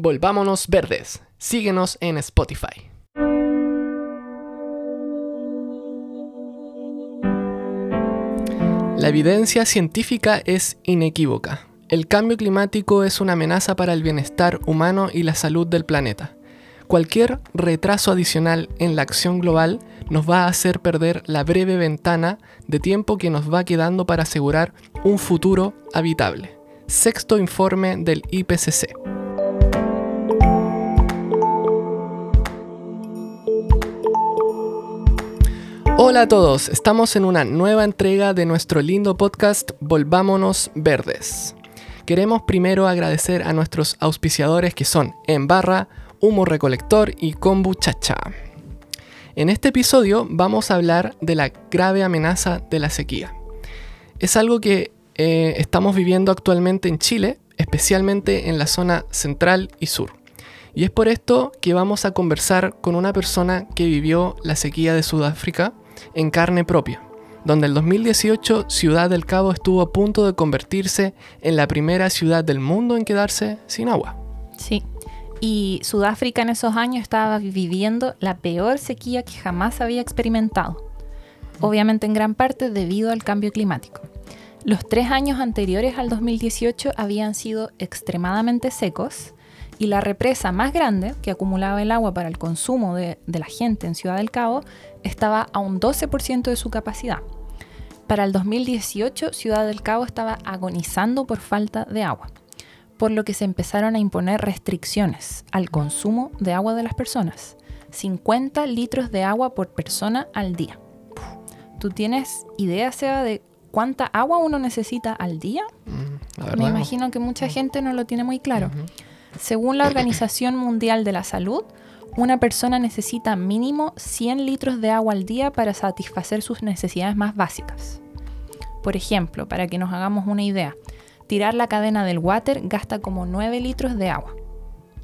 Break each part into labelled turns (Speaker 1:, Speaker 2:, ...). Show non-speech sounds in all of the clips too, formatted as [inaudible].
Speaker 1: Volvámonos Verdes. Síguenos en Spotify. La evidencia científica es inequívoca. El cambio climático es una amenaza para el bienestar humano y la salud del planeta. Cualquier retraso adicional en la acción global nos va a hacer perder la breve ventana de tiempo que nos va quedando para asegurar un futuro habitable. Sexto informe del IPCC. Hola a todos, estamos en una nueva entrega de nuestro lindo podcast Volvámonos Verdes. Queremos primero agradecer a nuestros auspiciadores que son En Barra, Humo Recolector y Kombuchacha. En este episodio vamos a hablar de la grave amenaza de la sequía. Es algo que eh, estamos viviendo actualmente en Chile, especialmente en la zona central y sur. Y es por esto que vamos a conversar con una persona que vivió la sequía de Sudáfrica en carne propia, donde el 2018 Ciudad del Cabo estuvo a punto de convertirse en la primera ciudad del mundo en quedarse sin agua.
Speaker 2: Sí, y Sudáfrica en esos años estaba viviendo la peor sequía que jamás había experimentado, obviamente en gran parte debido al cambio climático. Los tres años anteriores al 2018 habían sido extremadamente secos y la represa más grande que acumulaba el agua para el consumo de, la gente en Ciudad del Cabo estaba a un 12% de su capacidad. Para el 2018, Ciudad del Cabo estaba agonizando por falta de agua, por lo que se empezaron a imponer restricciones al consumo de agua de las personas. 50 litros de agua por persona al día. ¿Tú tienes idea, Seba, de cuánta agua uno necesita al día? Mm, Me imagino que mucha gente no lo tiene muy claro. Según la Organización Mundial de la Salud, una persona necesita mínimo 100 litros de agua al día para satisfacer sus necesidades más básicas. Por ejemplo, para que nos hagamos una idea, tirar la cadena del water gasta como 9 litros de agua.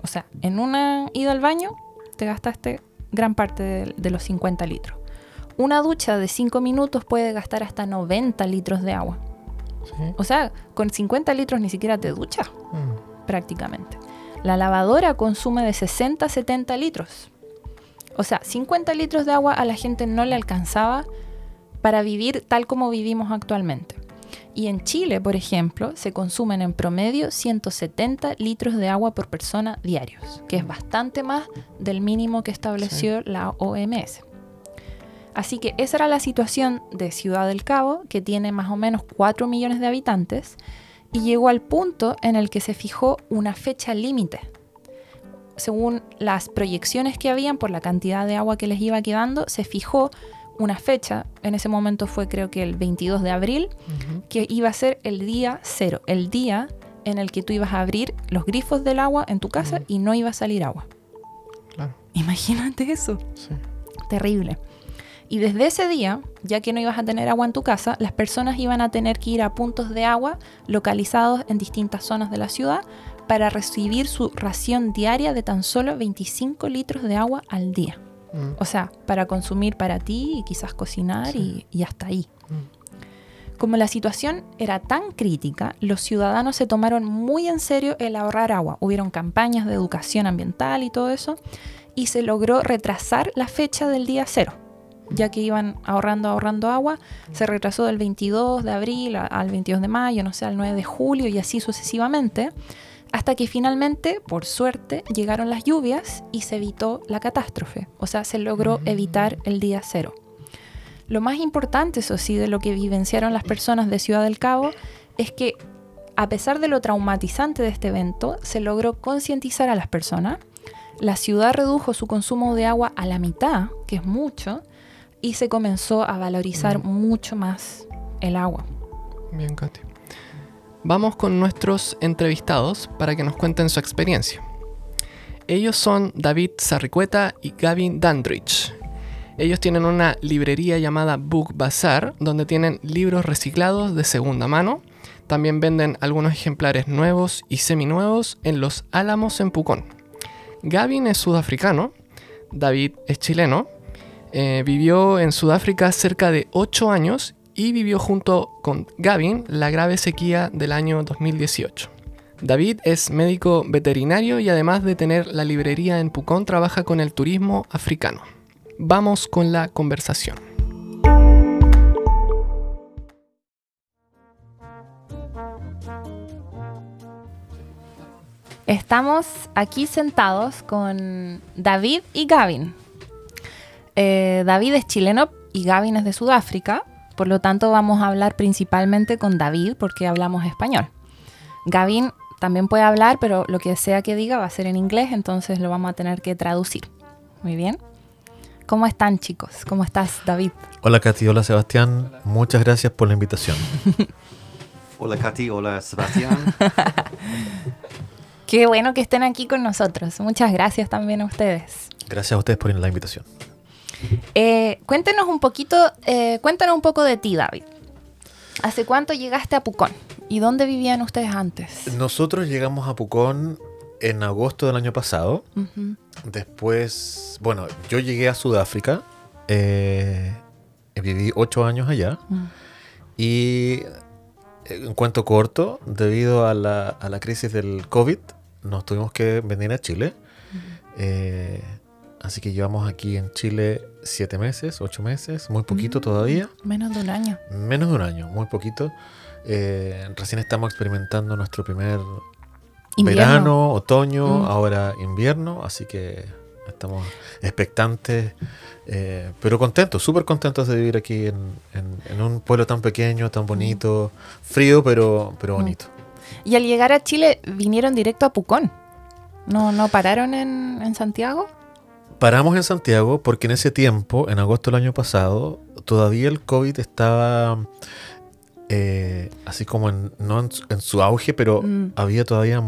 Speaker 2: O sea, en una ida al baño te gastaste gran parte de, los 50 litros. Una ducha de 5 minutos puede gastar hasta 90 litros de agua. O sea, con 50 litros ni siquiera te duchas, mm. prácticamente. La lavadora consume de 60 a 70 litros. O sea, 50 litros de agua a la gente no le alcanzaba para vivir tal como vivimos actualmente. Y en Chile, por ejemplo, se consumen en promedio 170 litros de agua por persona diarios, que es bastante más del mínimo que estableció la OMS. Así que esa era la situación de Ciudad del Cabo, que tiene más o menos 4 millones de habitantes, y llegó al punto en el que se fijó una fecha límite. Según las proyecciones que habían por la cantidad de agua que les iba quedando, se fijó una fecha, en ese momento fue creo que el 22 de abril, que iba a ser el día cero, el día en el que tú ibas a abrir los grifos del agua en tu casa y no iba a salir agua. Imagínate eso. Terrible. Y desde ese día, ya que no ibas a tener agua en tu casa, las personas iban a tener que ir a puntos de agua localizados en distintas zonas de la ciudad para recibir su ración diaria de tan solo 25 litros de agua al día. Mm. O sea, para consumir para ti y quizás cocinar y, hasta ahí. Mm. Como la situación era tan crítica, los ciudadanos se tomaron muy en serio el ahorrar agua. Hubieron campañas de educación ambiental y todo eso, y se logró retrasar la fecha del día cero ya que iban ahorrando, ahorrando agua, se retrasó del 22 de abril al 22 de mayo, no sé, al 9 de julio y así sucesivamente, hasta que finalmente, por suerte, llegaron las lluvias y se evitó la catástrofe, o sea, se logró mm. evitar el día cero. Lo más importante, eso sí, de lo que vivenciaron las personas de Ciudad del Cabo, es que a pesar de lo traumatizante de este evento, se logró concientizar a las personas, la ciudad redujo su consumo de agua a la mitad, que es mucho, y se comenzó a valorizar mm. mucho más el agua.
Speaker 1: Bien, Katy. Vamos con nuestros entrevistados para que nos cuenten su experiencia. Ellos son David Sarricueta y Gavin Dandridge. Ellos tienen una librería llamada Book Bazaar, donde tienen libros reciclados de segunda mano. También venden algunos ejemplares nuevos y seminuevos en Los Álamos en Pucón. Gavin es sudafricano, David es chileno eh, vivió en Sudáfrica cerca de 8 años y vivió junto con Gavin la grave sequía del año 2018. David es médico veterinario y además de tener la librería en Pucón, trabaja con el turismo africano. Vamos con la conversación.
Speaker 2: Estamos aquí sentados con David y Gavin. Eh, David es chileno y Gavin es de Sudáfrica, por lo tanto vamos a hablar principalmente con David porque hablamos español. Gavin también puede hablar, pero lo que sea que diga va a ser en inglés, entonces lo vamos a tener que traducir. Muy bien. ¿Cómo están chicos? ¿Cómo estás David?
Speaker 3: Hola Katy, hola Sebastián, muchas gracias por la invitación. [laughs]
Speaker 4: Hola Katy, hola Sebastián. [laughs]
Speaker 2: Qué bueno que estén aquí con nosotros. Muchas gracias también a ustedes.
Speaker 3: Gracias a ustedes por la invitación.
Speaker 2: Eh, cuéntenos un poquito, eh, cuéntanos un poco de ti, David. ¿Hace cuánto llegaste a Pucón? ¿Y dónde vivían ustedes antes?
Speaker 3: Nosotros llegamos a Pucón en agosto del año pasado. Después, bueno, yo llegué a Sudáfrica. eh, viví ocho años allá.
Speaker 2: Mm.
Speaker 3: Y en cuento corto, debido a la, a la crisis del COVID, nos tuvimos que venir a Chile. Eh, así que llevamos aquí en Chile siete meses, ocho meses, muy poquito
Speaker 2: Mm.
Speaker 3: todavía.
Speaker 2: Menos de un año.
Speaker 3: Menos de un año, muy poquito. Eh, recién estamos experimentando nuestro primer
Speaker 2: Invierno.
Speaker 3: verano, otoño,
Speaker 2: Mm.
Speaker 3: ahora invierno, así que estamos expectantes, eh, pero contentos, súper contentos de vivir aquí en, en- en un pueblo tan pequeño, tan bonito, frío, pero, pero
Speaker 2: Mm.
Speaker 3: bonito.
Speaker 2: Y al llegar a Chile vinieron directo a Pucón. ¿No, no pararon en, en Santiago?
Speaker 3: Paramos en Santiago porque en ese tiempo, en agosto del año pasado, todavía el COVID estaba eh, así como en, no en, su- en su auge, pero
Speaker 2: Mm.
Speaker 3: había todavía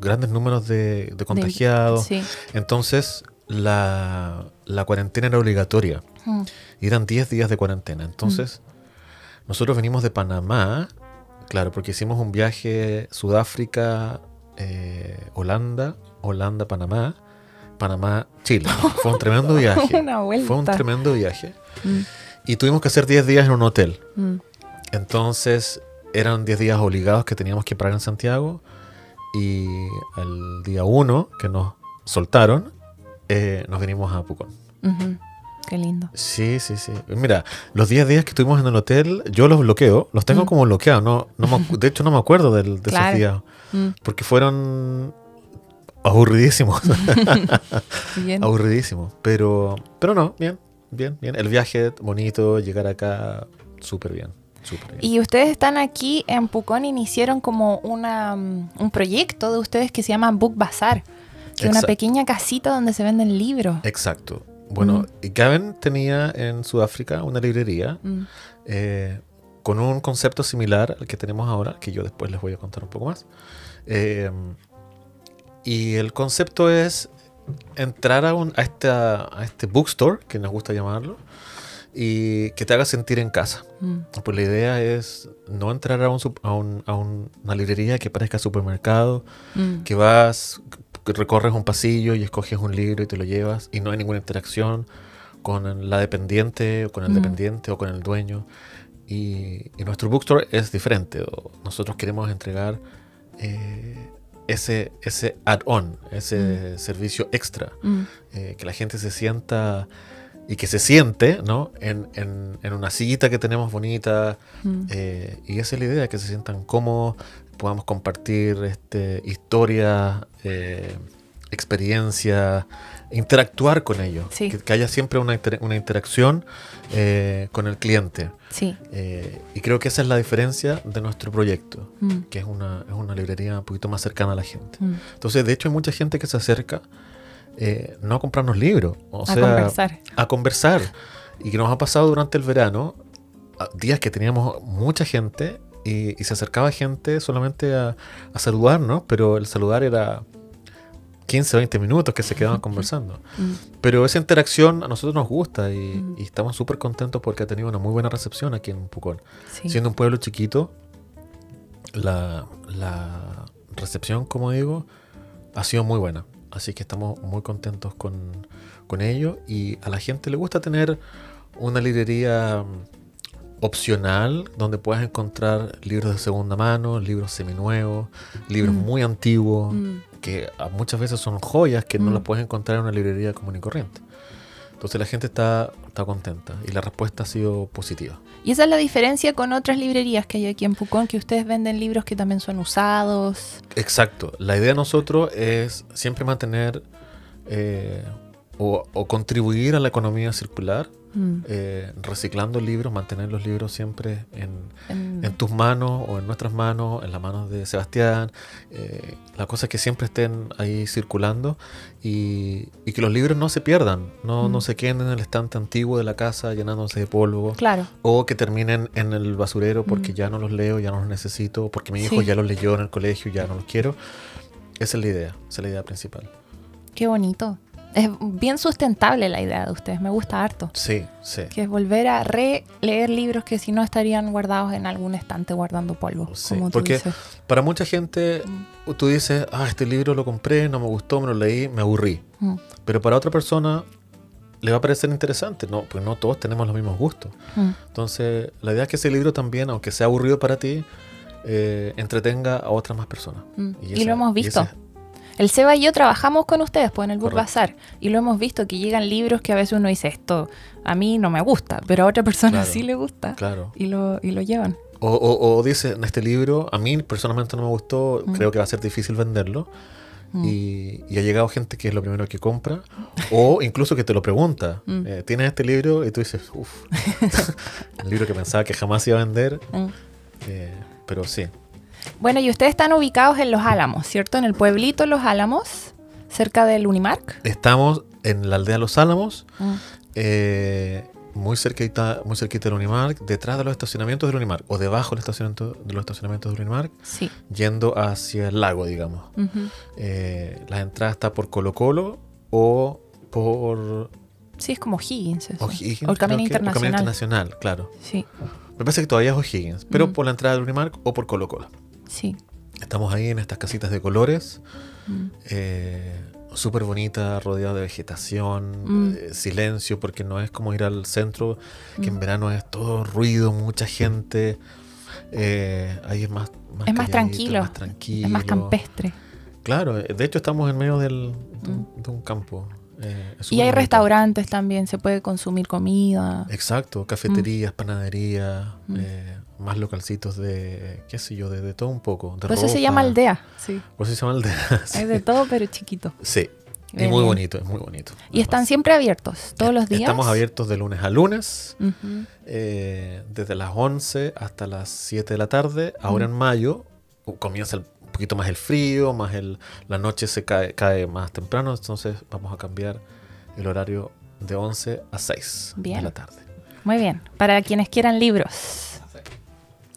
Speaker 3: grandes números de, de contagiados.
Speaker 2: Sí.
Speaker 3: Entonces la, la cuarentena era obligatoria
Speaker 2: Mm.
Speaker 3: y eran 10 días de cuarentena. Entonces nosotros venimos de Panamá, claro, porque hicimos un viaje Sudáfrica, eh, Holanda, Holanda, Panamá, Panamá, Chile. [laughs] Fue un tremendo viaje.
Speaker 2: Una vuelta.
Speaker 3: Fue un tremendo viaje.
Speaker 2: Mm,
Speaker 3: Y tuvimos que hacer 10 días en un hotel.
Speaker 2: mm.
Speaker 3: Entonces eran 10 días obligados que teníamos que parar en Santiago. Y al día 1 que nos soltaron, eh, nos vinimos a Pucón.
Speaker 2: Qué lindo.
Speaker 3: Sí, sí, sí. Mira, los 10 días que estuvimos en el hotel, yo los bloqueo. Los tengo
Speaker 2: Mm.
Speaker 3: como bloqueados. No, no me acu- de hecho, no me acuerdo del- de,
Speaker 2: Claro.
Speaker 3: esos días.
Speaker 2: Mm,
Speaker 3: Porque fueron aburridísimos. [laughs] Aburridísimos. Pero, pero no, bien, bien, bien. El viaje bonito, llegar acá, súper bien. Súper bien.
Speaker 2: Y ustedes están aquí en Pucón, iniciaron como una, mm, un proyecto de ustedes que se llama Book Bazar, que es una pequeña casita donde se venden libros.
Speaker 3: Exacto. Bueno, y Gavin tenía en Sudáfrica una librería
Speaker 2: Mm,
Speaker 3: eh, con un concepto similar al que tenemos ahora, que yo después les voy a contar un poco más. Eh, y el concepto es entrar a, un, a, esta- a este bookstore, que nos gusta llamarlo, y que te haga sentir en casa.
Speaker 2: mm,
Speaker 3: Pues la idea es no entrar a, un, a, un- a un- una librería que parezca supermercado,
Speaker 2: mm.
Speaker 3: que vas, que recorres un pasillo y escoges un libro y te lo llevas y no hay ninguna interacción con la dependiente o con el
Speaker 2: Mm.
Speaker 3: dependiente o con el dueño. Y, y nuestro bookstore es diferente. nosotros queremos entregar eh, ese, ese add-on, ese servicio extra,
Speaker 2: Mm,
Speaker 3: eh, que la gente se sienta y que se siente ¿no? en, en- en una sillita que tenemos bonita,
Speaker 2: mm.
Speaker 3: eh, y esa es la idea, que se sientan cómodos, podamos compartir este, historias, eh, experiencias, interactuar con ellos.
Speaker 2: Sí.
Speaker 3: Que, que haya siempre una, inter- una interacción eh, con el cliente.
Speaker 2: Sí.
Speaker 3: Eh, y creo que esa es la diferencia de nuestro proyecto,
Speaker 2: mm,
Speaker 3: que es una, es una librería un poquito más cercana a la gente.
Speaker 2: mm.
Speaker 3: Entonces, de hecho, hay mucha gente que se acerca eh, no a comprarnos libros, o
Speaker 2: a
Speaker 3: sea,
Speaker 2: conversar.
Speaker 3: a conversar. Y que nos ha pasado durante el verano, días que teníamos mucha gente y, y se acercaba gente solamente a, a saludarnos, pero el saludar era 15, 20 minutos que se quedaban conversando.
Speaker 2: Mm,
Speaker 3: Pero esa interacción a nosotros nos gusta y,
Speaker 2: Mm.
Speaker 3: y estamos súper contentos porque ha tenido una muy buena recepción aquí en Pucón.
Speaker 2: sí.
Speaker 3: Siendo un pueblo chiquito, la, la recepción, como digo, ha sido muy buena. Así que estamos muy contentos con, con ello. Y a la gente le gusta tener una librería opcional donde puedes encontrar libros de segunda mano, libros seminuevos, libros
Speaker 2: Mm.
Speaker 3: muy antiguos,
Speaker 2: Mm.
Speaker 3: Que muchas veces son joyas que no
Speaker 2: Mm.
Speaker 3: las puedes encontrar en una librería común y corriente. Entonces la gente está, está contenta y la respuesta ha sido positiva.
Speaker 2: Y esa es la diferencia con otras librerías que hay aquí en Pucón, que ustedes venden libros que también son usados.
Speaker 3: Exacto. La idea de nosotros es siempre mantener eh, o, o contribuir a la economía circular,
Speaker 2: Mm.
Speaker 3: eh, reciclando libros, mantener los libros siempre en,
Speaker 2: En-
Speaker 3: en tus manos o en nuestras manos, en las manos de Sebastián. Eh, la cosa es que siempre estén ahí circulando y, y que los libros no se pierdan, no,
Speaker 2: Mm.
Speaker 3: no se queden en el estante antiguo de la casa llenándose de polvo.
Speaker 2: Claro.
Speaker 3: O que terminen en el basurero porque
Speaker 2: Mm.
Speaker 3: ya no los leo, ya no los necesito, porque mi hijo
Speaker 2: Sí.
Speaker 3: ya los leyó en el colegio ya no los quiero. Esa es la idea, esa es la idea principal.
Speaker 2: Qué bonito. Es bien sustentable la idea de ustedes, me gusta harto.
Speaker 3: Sí, sí.
Speaker 2: Que es volver a releer libros que si no estarían guardados en algún estante guardando polvo,
Speaker 3: Sí,
Speaker 2: como tú
Speaker 3: porque-
Speaker 2: dices.
Speaker 3: Para mucha gente, tú dices, ah, este libro lo compré, no me gustó, me lo leí, me aburrí.
Speaker 2: Mm,
Speaker 3: Pero para otra persona le va a parecer interesante, no, pues no todos tenemos los mismos gustos.
Speaker 2: mm.
Speaker 3: Entonces, la idea es que ese libro también, aunque sea aburrido para ti, eh, entretenga a otras más personas.
Speaker 2: Mm. Y,
Speaker 3: esa-
Speaker 2: lo hemos visto. El Seba y yo trabajamos con ustedes pues, en el Book
Speaker 3: Correcto.
Speaker 2: Bazar y lo hemos visto que llegan libros que a veces uno dice esto a mí no me gusta, pero a otra persona
Speaker 3: Claro.
Speaker 2: sí le gusta
Speaker 3: claro.
Speaker 2: y, lo, y lo llevan.
Speaker 3: O, o, o dice, en este libro, a mí personalmente no me gustó,
Speaker 2: Mm.
Speaker 3: creo que va a ser difícil venderlo.
Speaker 2: Mm.
Speaker 3: Y, y ha llegado gente que es lo primero que compra, o incluso que te lo pregunta. [laughs]
Speaker 2: Mm.
Speaker 3: eh, ¿Tienes este libro? Y tú dices, uff, [laughs] el libro que pensaba que jamás iba a vender, eh, pero sí.
Speaker 2: Bueno, y ustedes están ubicados en Los Álamos, ¿cierto? En el pueblito Los Álamos, cerca del Unimark.
Speaker 3: Estamos en la aldea Los Álamos,
Speaker 2: Mm.
Speaker 3: eh, muy cerquita, muy cerquita del Unimark, detrás de los estacionamientos del Unimark, o debajo del estacionamiento, de los estacionamientos del Unimark,
Speaker 2: Sí.
Speaker 3: yendo hacia el lago, digamos. Eh, la entrada está por Colo Colo o por
Speaker 2: Sí, es como Higgins. eso.
Speaker 3: O'Higgins.
Speaker 2: O el Camino
Speaker 3: o
Speaker 2: Internacional.
Speaker 3: Camino Internacional, claro.
Speaker 2: Sí,
Speaker 3: Me parece que todavía es O'Higgins, pero
Speaker 2: Mm.
Speaker 3: por la entrada del Unimark o por Colo Colo.
Speaker 2: Sí.
Speaker 3: Estamos ahí en estas casitas de colores,
Speaker 2: Mm.
Speaker 3: eh, súper bonita, rodeada de vegetación,
Speaker 2: Mm.
Speaker 3: eh, silencio, porque no es como ir al centro, que en
Speaker 2: Mm.
Speaker 3: verano es todo ruido, mucha gente. eh, ahí es más, más
Speaker 2: Es más tranquilo,
Speaker 3: más tranquilo.
Speaker 2: Es más campestre.
Speaker 3: Claro, de hecho estamos en medio del, de, un,
Speaker 2: Mm.
Speaker 3: de un campo. eh,
Speaker 2: Y hay
Speaker 3: bonito.
Speaker 2: restaurantes también, se puede consumir comida.
Speaker 3: Exacto, cafeterías, panaderías,
Speaker 2: Mm.
Speaker 3: eh, más localcitos de, qué sé yo, de, de todo un poco. De
Speaker 2: Por eso se llama aldea. Sí.
Speaker 3: Por eso se llama aldea. [laughs] sí.
Speaker 2: Hay de todo, pero chiquito.
Speaker 3: Sí, y muy bonito, es muy bonito.
Speaker 2: Y están siempre abiertos, todos los días.
Speaker 3: Estamos abiertos de lunes a lunes,
Speaker 2: Ujú.
Speaker 3: eh, desde las 11 hasta las 7 de la tarde. Ahora
Speaker 2: Mm.
Speaker 3: en mayo uh, comienza el- un poquito más el frío, más el, la noche se cae, cae más temprano, entonces vamos a cambiar el horario de 11 a 6 de
Speaker 2: Bien.
Speaker 3: la tarde.
Speaker 2: Muy bien. Para quienes quieran libros.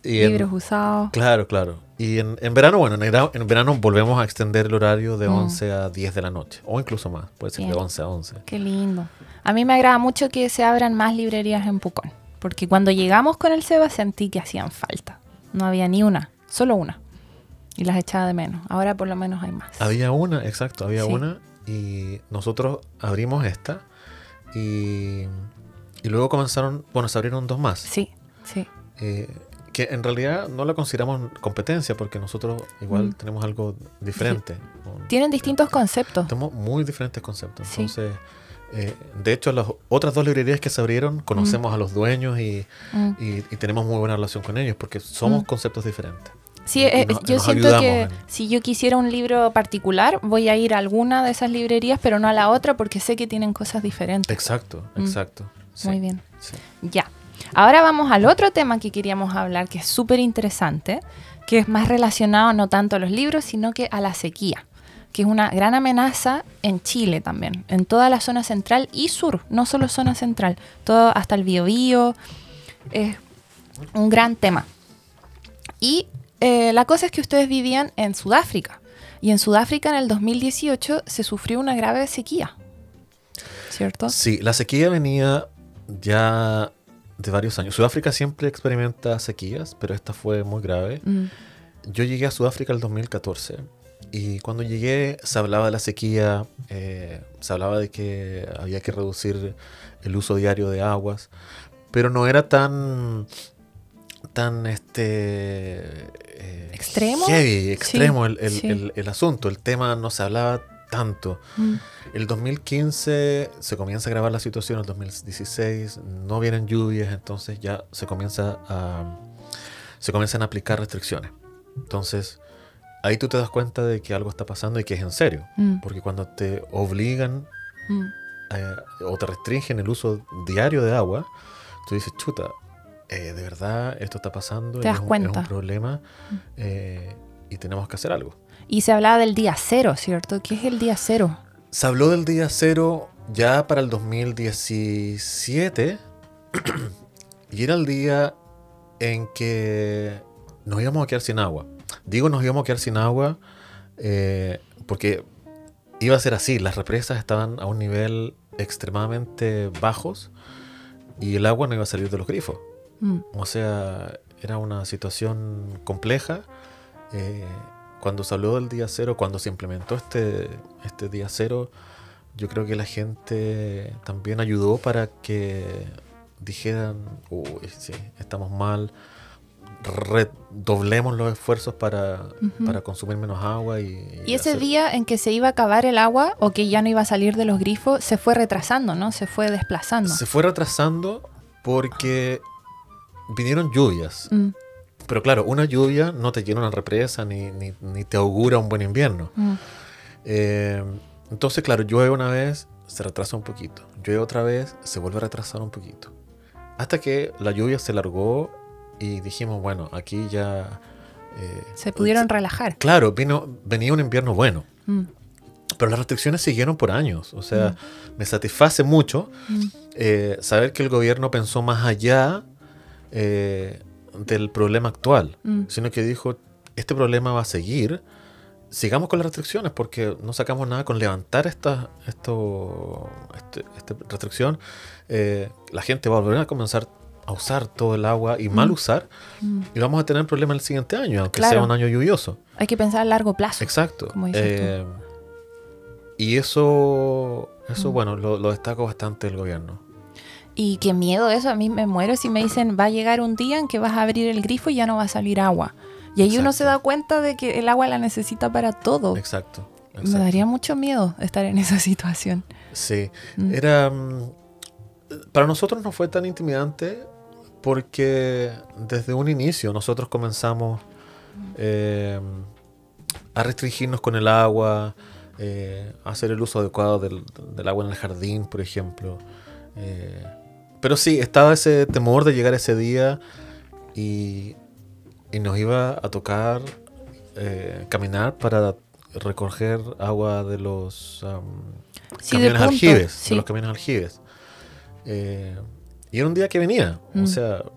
Speaker 3: Y en-
Speaker 2: libros usados.
Speaker 3: Claro, claro. Y en, en verano, bueno, en, verano volvemos a extender el horario de
Speaker 2: Mm.
Speaker 3: 11 a 10 de la noche, o incluso más, puede ser de
Speaker 2: Bien.
Speaker 3: 11 a 11.
Speaker 2: Qué lindo. A mí me agrada mucho que se abran más librerías en Pucón. Porque cuando llegamos con el Seba sentí que hacían falta. No había ni una, solo una. Y las echaba de menos. Ahora por lo menos hay más.
Speaker 3: Había una, exacto, había
Speaker 2: Sí.
Speaker 3: una y nosotros abrimos esta y, y luego comenzaron, bueno, se abrieron dos más.
Speaker 2: Sí, sí.
Speaker 3: eh, que en realidad no la consideramos competencia porque nosotros igual
Speaker 2: Mm.
Speaker 3: tenemos algo diferente.
Speaker 2: Tienen distintos conceptos.
Speaker 3: Tenemos muy diferentes conceptos.
Speaker 2: Sí.
Speaker 3: Entonces, eh, de hecho, las otras dos librerías que se abrieron, conocemos a los dueños y,
Speaker 2: Mm.
Speaker 3: y- y tenemos muy buena relación con ellos porque somos
Speaker 2: Mm.
Speaker 3: conceptos diferentes.
Speaker 2: Sí, eh,
Speaker 3: nos-
Speaker 2: yo siento que
Speaker 3: en-
Speaker 2: si yo quisiera un libro particular, voy a ir a alguna de esas librerías, pero no a la otra porque sé que tienen cosas diferentes.
Speaker 3: Exacto,
Speaker 2: Mm.
Speaker 3: exacto. Sí,
Speaker 2: Muy bien. Ya. Ahora vamos al otro tema que queríamos hablar, que es súper interesante, que es más relacionado no tanto a los libros, sino que a la sequía, que es una gran amenaza en Chile también, en toda la zona central y sur, no solo zona central, todo hasta el Biobío, es un gran tema. Y eh, la cosa es que ustedes vivían en Sudáfrica, y en Sudáfrica en el 2018 se sufrió una grave sequía, ¿cierto?
Speaker 3: Sí, la sequía venía ya de varios años. Sudáfrica siempre experimenta sequías, pero esta fue muy grave.
Speaker 2: Mm,
Speaker 3: Yo llegué a Sudáfrica el 2014 y cuando llegué se hablaba de la sequía, eh, se hablaba de que había que reducir el uso diario de aguas, pero no era tan tan este eh,
Speaker 2: ¿Extremo?
Speaker 3: heavy, extremo el, el-
Speaker 2: sí.
Speaker 3: el- el asunto. El tema no se hablaba tanto.
Speaker 2: Mm.
Speaker 3: El 2015 se comienza a grabar la situación, el 2016 no vienen lluvias, entonces ya se comienza a se comienzan a aplicar restricciones. Entonces, ahí tú te das cuenta de que algo está pasando y que es en serio,
Speaker 2: Mm.
Speaker 3: porque cuando te obligan
Speaker 2: Mm.
Speaker 3: eh, o te restringen el uso diario de agua, tú dices, chuta, eh, de verdad esto está pasando,
Speaker 2: Te das
Speaker 3: es, un,
Speaker 2: cuenta.
Speaker 3: es un problema eh, y tenemos que hacer algo.
Speaker 2: Y se hablaba del día cero, ¿cierto? ¿Qué es el día cero?
Speaker 3: Se habló del día cero ya para el 2017 [clears throat] y era el día en que nos íbamos a quedar sin agua. Digo nos íbamos a quedar sin agua eh, porque iba a ser así, las represas estaban a un nivel extremadamente bajos y el agua no iba a salir de los grifos.
Speaker 2: Mm.
Speaker 3: O sea, era una situación compleja. Eh, cuando se habló del día cero, cuando se implementó este, este día cero, yo creo que la gente también ayudó para que dijeran, uy, sí, estamos mal, redoblemos los esfuerzos para,
Speaker 2: Ujú.
Speaker 3: para consumir menos agua. Y,
Speaker 2: Y ese
Speaker 3: hacer-
Speaker 2: día en que se iba a acabar el agua o que ya no iba a salir de los grifos, se fue retrasando, ¿no? Se fue desplazando.
Speaker 3: Se fue retrasando porque vinieron lluvias.
Speaker 2: Mm,
Speaker 3: Pero claro, una lluvia no te llena una represa ni, ni, ni te augura un buen invierno.
Speaker 2: mm,
Speaker 3: Eh, entonces, claro, llueve una vez, se retrasa un poquito. Llueve otra vez, se vuelve a retrasar un poquito. Hasta que la lluvia se largó y dijimos, bueno, aquí ya... eh,
Speaker 2: Se pudieron relajar.
Speaker 3: Claro, vino, venía un invierno bueno.
Speaker 2: Mm,
Speaker 3: Pero las restricciones siguieron por años. O sea, me satisface mucho
Speaker 2: mm,
Speaker 3: eh, saber que el gobierno pensó más allá eh, del problema actual,
Speaker 2: mm.
Speaker 3: sino que dijo, este problema va a seguir, sigamos con las restricciones, porque no sacamos nada con levantar esta, esto, este- esta restricción. Eh, la gente va a volver a comenzar a usar todo el agua y mal
Speaker 2: Mm.
Speaker 3: usar,
Speaker 2: Mm.
Speaker 3: y vamos a tener problemas el siguiente año, aunque
Speaker 2: Claro.
Speaker 3: sea un año lluvioso.
Speaker 2: Hay que pensar a largo plazo.
Speaker 3: Exacto.
Speaker 2: Como.
Speaker 3: Eh, y eso, eso bueno, lo, lo destaco bastante el gobierno.
Speaker 2: Y qué miedo eso, a mí me muero si me dicen va a llegar un día en que vas a abrir el grifo y ya no va a salir agua. Y ahí uno se da cuenta de que el agua la necesita para todo.
Speaker 3: Exacto.
Speaker 2: Me daría mucho miedo estar en [laughs] esa situación.
Speaker 3: Sí,
Speaker 2: Mm.
Speaker 3: era... mm, Para nosotros no fue tan intimidante porque desde un inicio nosotros comenzamos eh, a restringirnos con el agua, eh, a hacer el uso adecuado del, del agua en el jardín, por ejemplo. Eh, pero sí, estaba ese temor de llegar ese día y, y nos iba a tocar eh, caminar para recoger agua de los...
Speaker 2: Sí, de
Speaker 3: camiones
Speaker 2: punto,
Speaker 3: aljibes,
Speaker 2: sí.
Speaker 3: de los camiones aljibes. Eh, y era un día que venía,
Speaker 2: Mm.
Speaker 3: o sea,
Speaker 2: Hay-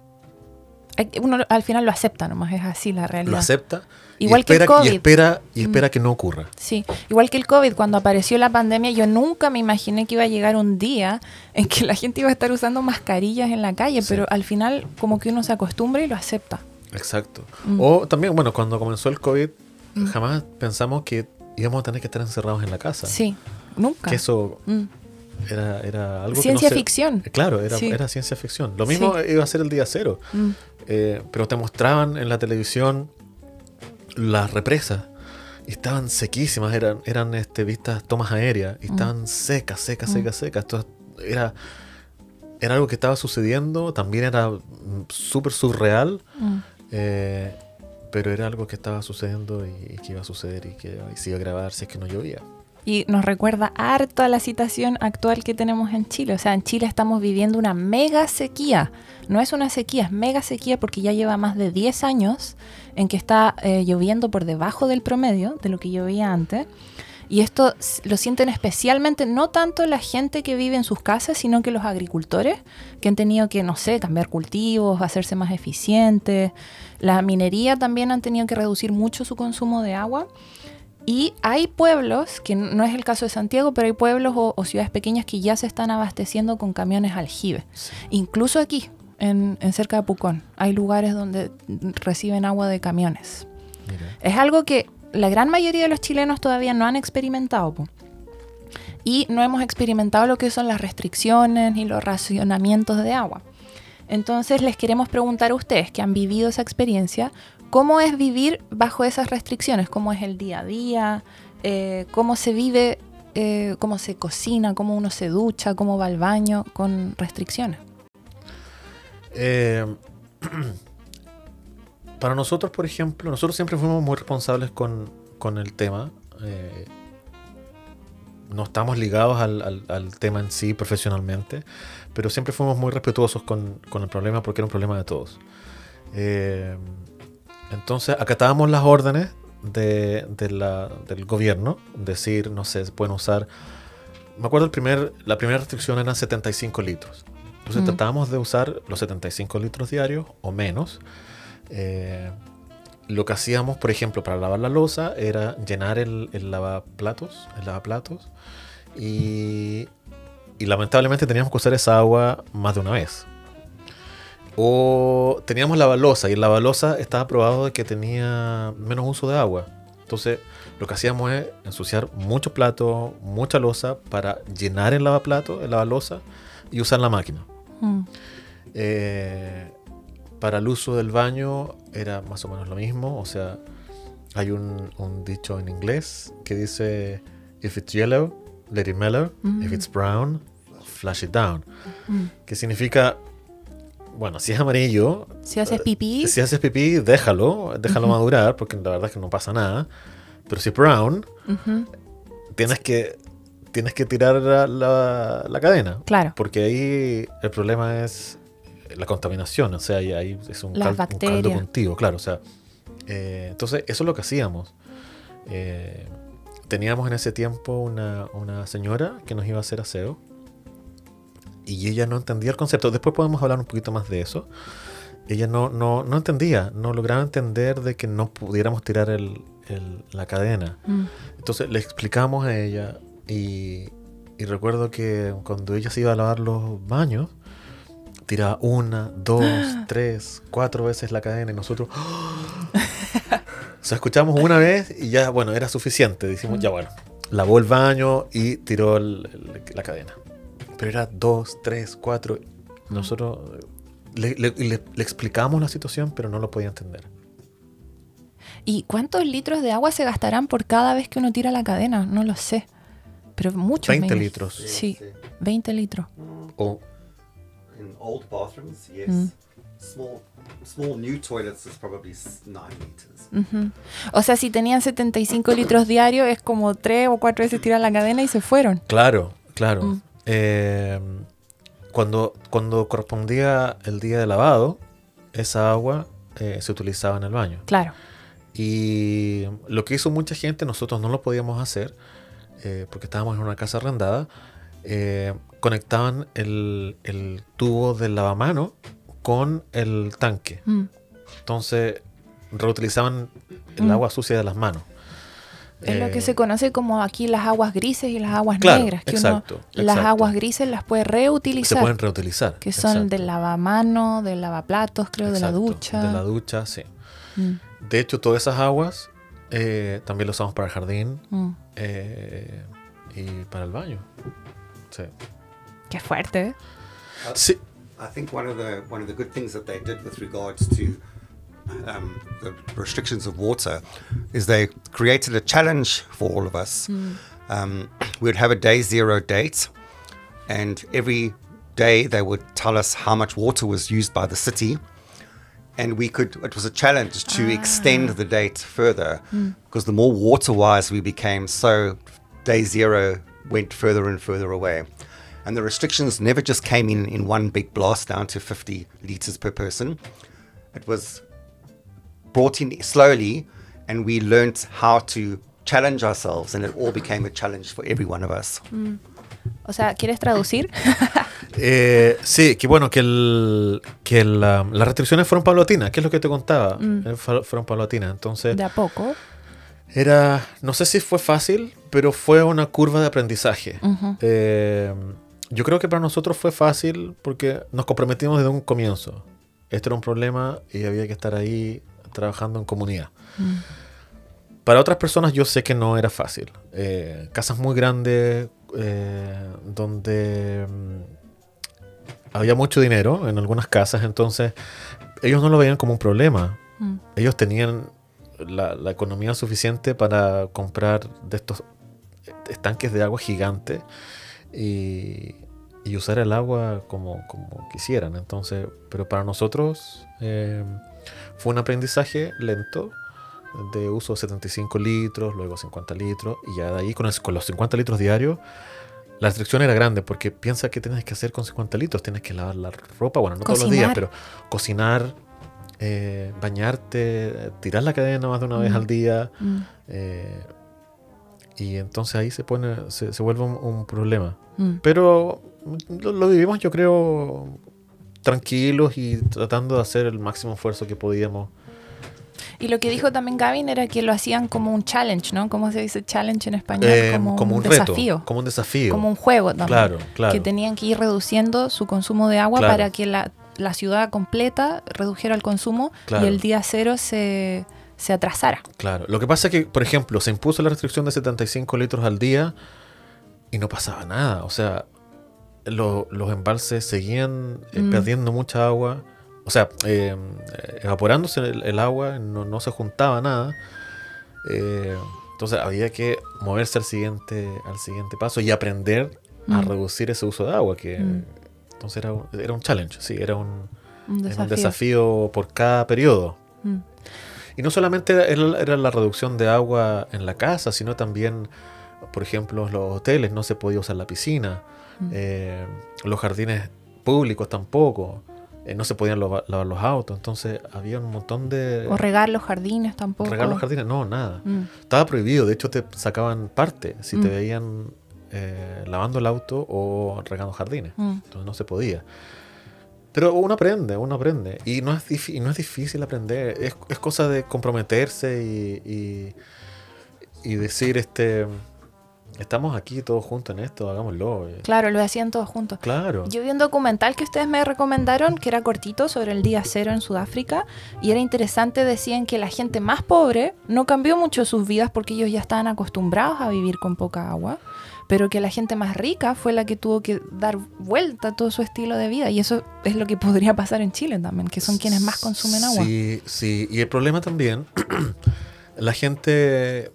Speaker 2: Uno al final lo acepta nomás, es así la realidad.
Speaker 3: lo acepta
Speaker 2: Igual
Speaker 3: y
Speaker 2: que el
Speaker 3: espera,
Speaker 2: COVID.
Speaker 3: y espera, y
Speaker 2: Mm.
Speaker 3: espera que no ocurra.
Speaker 2: Sí, igual que el COVID, cuando apareció la pandemia, yo nunca me imaginé que iba a llegar un día en que la gente iba a estar usando mascarillas en la calle,
Speaker 3: Sí.
Speaker 2: pero al final como que uno se acostumbra y lo acepta.
Speaker 3: Exacto.
Speaker 2: Mm.
Speaker 3: O también, bueno, cuando comenzó el COVID,
Speaker 2: Mm.
Speaker 3: jamás pensamos que íbamos a tener que estar encerrados en la casa.
Speaker 2: Sí, nunca.
Speaker 3: Que eso
Speaker 2: Mm.
Speaker 3: Era, era algo
Speaker 2: Ciencia
Speaker 3: que no se-
Speaker 2: ficción.
Speaker 3: Claro, era,
Speaker 2: Sí.
Speaker 3: era ciencia ficción. Lo mismo
Speaker 2: Sí.
Speaker 3: iba a ser el día cero.
Speaker 2: Mm.
Speaker 3: Eh, pero te mostraban en la televisión las represas y estaban sequísimas, eran, eran este, vistas tomas aéreas y
Speaker 2: Mm.
Speaker 3: estaban secas, secas,
Speaker 2: Mm.
Speaker 3: secas, secas. Esto era, era algo que estaba sucediendo, también era súper surreal,
Speaker 2: Mm.
Speaker 3: eh, pero era algo que estaba sucediendo y, y que iba a suceder y que y se iba a grabar si es que no llovía.
Speaker 2: Y nos recuerda harto a la situación actual que tenemos en Chile. O sea, en Chile estamos viviendo una mega sequía. No es una sequía, es mega sequía porque ya lleva más de 10 años en que está eh, lloviendo por debajo del promedio de lo que llovía antes. Y esto lo sienten especialmente no tanto la gente que vive en sus casas, sino que los agricultores que han tenido que, no sé, cambiar cultivos, hacerse más eficientes. La minería también han tenido que reducir mucho su consumo de agua. Y hay pueblos, que no es el caso de Santiago, pero hay pueblos o, o ciudades pequeñas que ya se están abasteciendo con camiones aljibe. Incluso aquí, en, en cerca de Pucón, hay lugares donde reciben agua de camiones.
Speaker 3: Mira.
Speaker 2: Es algo que la gran mayoría de los chilenos todavía no han experimentado. po. Y no hemos experimentado lo que son las restricciones ni los racionamientos de agua. Entonces les queremos preguntar a ustedes que han vivido esa experiencia, ¿cómo es vivir bajo esas restricciones? ¿Cómo es el día a día? Eh, ¿Cómo se vive? eh, ¿Cómo se cocina? ¿Cómo uno se ducha? ¿Cómo va al baño con restricciones?
Speaker 3: Eh, [clears throat] para nosotros, por ejemplo, nosotros siempre fuimos muy responsables con, con el tema. no estamos ligados al, al- tema en sí profesionalmente, pero siempre fuimos muy respetuosos con, con el problema porque era un problema de todos. Entonces, acatábamos las órdenes de, de la- del gobierno, decir, no sé, pueden usar... Me acuerdo el primer, la primera restricción eran 75 litros. Entonces
Speaker 2: Mm.
Speaker 3: tratábamos de usar los 75 litros diarios o menos. Eh, lo que hacíamos, por ejemplo, para lavar la losa era llenar el, el lavaplatos, el lavaplatos y, y lamentablemente teníamos que usar esa agua más de una vez. O teníamos lavalosa y el lavalosa estaba probado de que tenía menos uso de agua. Entonces, lo que hacíamos es ensuciar mucho plato, mucha losa para llenar el lavaplato, el lavalosa y usar la máquina.
Speaker 2: Mm.
Speaker 3: Eh, para el uso del baño era más o menos lo mismo. O sea, hay un, un dicho en inglés que dice: If it's yellow, let it mellow. If
Speaker 2: Mm.
Speaker 3: it's brown, flush it down.
Speaker 2: Mm.
Speaker 3: Que significa: Bueno, si es amarillo,
Speaker 2: Si haces pipí,
Speaker 3: si haces pipí, déjalo, déjalo madurar, porque la verdad es que no pasa nada. Pero si es brown, tienes que, tienes que tirar la, la- la cadena.
Speaker 2: claro.
Speaker 3: Porque ahí el problema es la contaminación, o sea, ahí es un, cal- un caldo contigo, claro, o sea. eh, entonces, eso es lo que hacíamos. Eh, teníamos en ese tiempo una, una señora que nos iba a hacer aseo y ella no entendía el concepto. Después podemos hablar un poquito más de eso. Ella no, no, no entendía, no lograba entender de que no pudiéramos tirar el- el- la cadena.
Speaker 2: Mm.
Speaker 3: Entonces le explicamos a ella y, y recuerdo que cuando ella se iba a lavar los baños, tiraba una, dos, [gasps] tres, cuatro veces la cadena y nosotros... o sea, escuchamos una vez y ya, bueno, era suficiente. Decimos, ya bueno, lavó el baño y tiró el- la cadena. Pero era dos, tres, cuatro. Nosotros le, le- le- le explicamos la situación, pero no lo podía entender.
Speaker 2: ¿Y cuántos litros de agua se gastarán por cada vez que uno tira la cadena? No lo sé. Pero muchos.
Speaker 3: 20
Speaker 2: me-
Speaker 3: litros.
Speaker 2: Sí, 20 litros.
Speaker 3: O
Speaker 4: In old bathrooms, yes.
Speaker 2: Mm.
Speaker 4: Small, small new toilets is probably s- nine liters.
Speaker 2: Ujú. O sea, si tenían 75 litros diarios, es como tres o cuatro veces tirar la cadena y se fueron.
Speaker 3: Claro, claro.
Speaker 2: Mm.
Speaker 3: Eh, cuando, cuando correspondía el día de lavado, esa agua eh, se utilizaba en el baño.
Speaker 2: Claro.
Speaker 3: Y lo que hizo mucha gente, nosotros no lo podíamos hacer, eh, porque estábamos en una casa arrendada, eh, conectaban el, el tubo del lavamano con el tanque.
Speaker 2: Mm.
Speaker 3: Entonces reutilizaban el
Speaker 2: Mm.
Speaker 3: agua sucia de las manos.
Speaker 2: Es lo que
Speaker 3: Eh,
Speaker 2: se conoce como aquí las aguas grises y las aguas
Speaker 3: Claro,
Speaker 2: negras. Que
Speaker 3: exacto,
Speaker 2: uno las
Speaker 3: exacto.
Speaker 2: aguas grises las puede
Speaker 3: se
Speaker 2: reutilizar.
Speaker 3: pueden reutilizar.
Speaker 2: que son
Speaker 3: exacto.
Speaker 2: del lavamano, del lavaplatos, creo, de la ducha.
Speaker 3: De la ducha, sí.
Speaker 2: Mm,
Speaker 3: De hecho, todas esas aguas eh, también las usamos para el jardín
Speaker 2: mm.
Speaker 3: eh, y para el baño. Sí.
Speaker 2: Qué fuerte, ¿eh?
Speaker 3: Sí,
Speaker 4: I think one of the one of the good things that they did with regards to um, the restrictions of water is they created a challenge for all of us. Um, we'd have a day zero date, and every day they would tell us how much water was used by the city, and we could. It was a challenge to extend the date further because the more water wise we became, so day zero went further and further away. And the restrictions never just came in in one big blast down to 50 liters per person. It was brought in slowly, and we learnt how to challenge ourselves, and it all became a challenge for every one of us.
Speaker 2: O sea, ¿quieres traducir? [laughs]
Speaker 3: eh, sí, que bueno, que, el, que la- las restricciones fueron paulatinas, que es lo que te contaba.
Speaker 2: Mm.
Speaker 3: Eh, fu- Fueron paulatinas. Entonces,
Speaker 2: de a poco.
Speaker 3: era, no sé si fue fácil, pero fue una curva de aprendizaje.
Speaker 2: Ujú.
Speaker 3: Eh, yo creo que para nosotros fue fácil porque nos comprometimos desde un comienzo. Esto era un problema y había que estar ahí trabajando en comunidad.
Speaker 2: Mm.
Speaker 3: Para otras personas yo sé que no era fácil. Eh, casas muy grandes eh, donde mm, había mucho dinero en algunas casas, entonces ellos no lo veían como un problema.
Speaker 2: Mm.
Speaker 3: Ellos tenían la, la economía suficiente para comprar de estos estanques de agua gigantes y, y usar el agua como, como quisieran. Entonces, pero para nosotros eh, fue un aprendizaje lento de uso de 75 litros, luego 50 litros, y ya de ahí con, el- con los 50 litros diarios, la restricción era grande, porque piensa que tienes que hacer con 50 litros, tienes que lavar la ropa, bueno, no todos los días, pero cocinar, eh, bañarte, tirar la cadena más de una vez
Speaker 2: Mm.
Speaker 3: al día,
Speaker 2: Mm,
Speaker 3: eh, y entonces ahí se pone, se, se vuelve un, un problema.
Speaker 2: mm.
Speaker 3: Pero lo, lo vivimos, yo creo, tranquilos y tratando de hacer el máximo esfuerzo que podíamos.
Speaker 2: Y lo que dijo también Gavin era que lo hacían como un challenge, ¿no? ¿Cómo se dice challenge en español?
Speaker 3: Eh,
Speaker 2: como, un,
Speaker 3: reto,
Speaker 2: desafío.
Speaker 3: como un desafío.
Speaker 2: Como un juego también.
Speaker 3: Claro, claro.
Speaker 2: Que tenían que ir reduciendo su consumo de agua
Speaker 3: Claro.
Speaker 2: para que la, la ciudad completa redujera el consumo
Speaker 3: Claro.
Speaker 2: y el día cero se, se atrasara.
Speaker 3: Claro. Lo que pasa es que, por ejemplo, se impuso la restricción de 75 litros al día y no pasaba nada. O sea, lo- los embalses seguían eh,
Speaker 2: Mm.
Speaker 3: perdiendo mucha agua. O sea, eh, evaporándose el, el agua, no, no se juntaba nada. Eh, entonces había que moverse al siguiente, al siguiente paso y aprender a
Speaker 2: Mm.
Speaker 3: reducir ese uso de agua. Que,
Speaker 2: Mm.
Speaker 3: Entonces era, un- era un challenge, sí, era un,
Speaker 2: Un
Speaker 3: era
Speaker 2: desafío.
Speaker 3: un desafío por cada periodo. Y no solamente era, era- la reducción de agua en la casa, sino también, por ejemplo, los hoteles no se podía usar la piscina,
Speaker 2: Mm.
Speaker 3: eh, los jardines públicos tampoco, eh, no se podían lava- lavar los autos, entonces había un montón de...
Speaker 2: O regar los jardines tampoco.
Speaker 3: regar los jardines, no, nada.
Speaker 2: Mm.
Speaker 3: Estaba prohibido, de hecho te sacaban parte si te
Speaker 2: Mm.
Speaker 3: veían eh, lavando el auto o regando jardines.
Speaker 2: Mm.
Speaker 3: Entonces no se podía. Pero uno aprende, uno aprende. Y no es, y no es difícil aprender. Es, es cosa de comprometerse y, y, y decir, este, estamos aquí todos juntos en esto, hagámoslo. Eh,
Speaker 2: Claro, lo hacían todos juntos.
Speaker 3: Claro.
Speaker 2: Yo vi un documental que ustedes me recomendaron, que era cortito, sobre el día cero en Sudáfrica, y era interesante, decían que la gente más pobre no cambió mucho sus vidas porque ellos ya estaban acostumbrados a vivir con poca agua, pero que la gente más rica fue la que tuvo que dar vuelta a todo su estilo de vida, y eso es lo que podría pasar en Chile también, que son quienes más consumen agua.
Speaker 3: Sí, sí. Y el problema también, [clears throat] la gente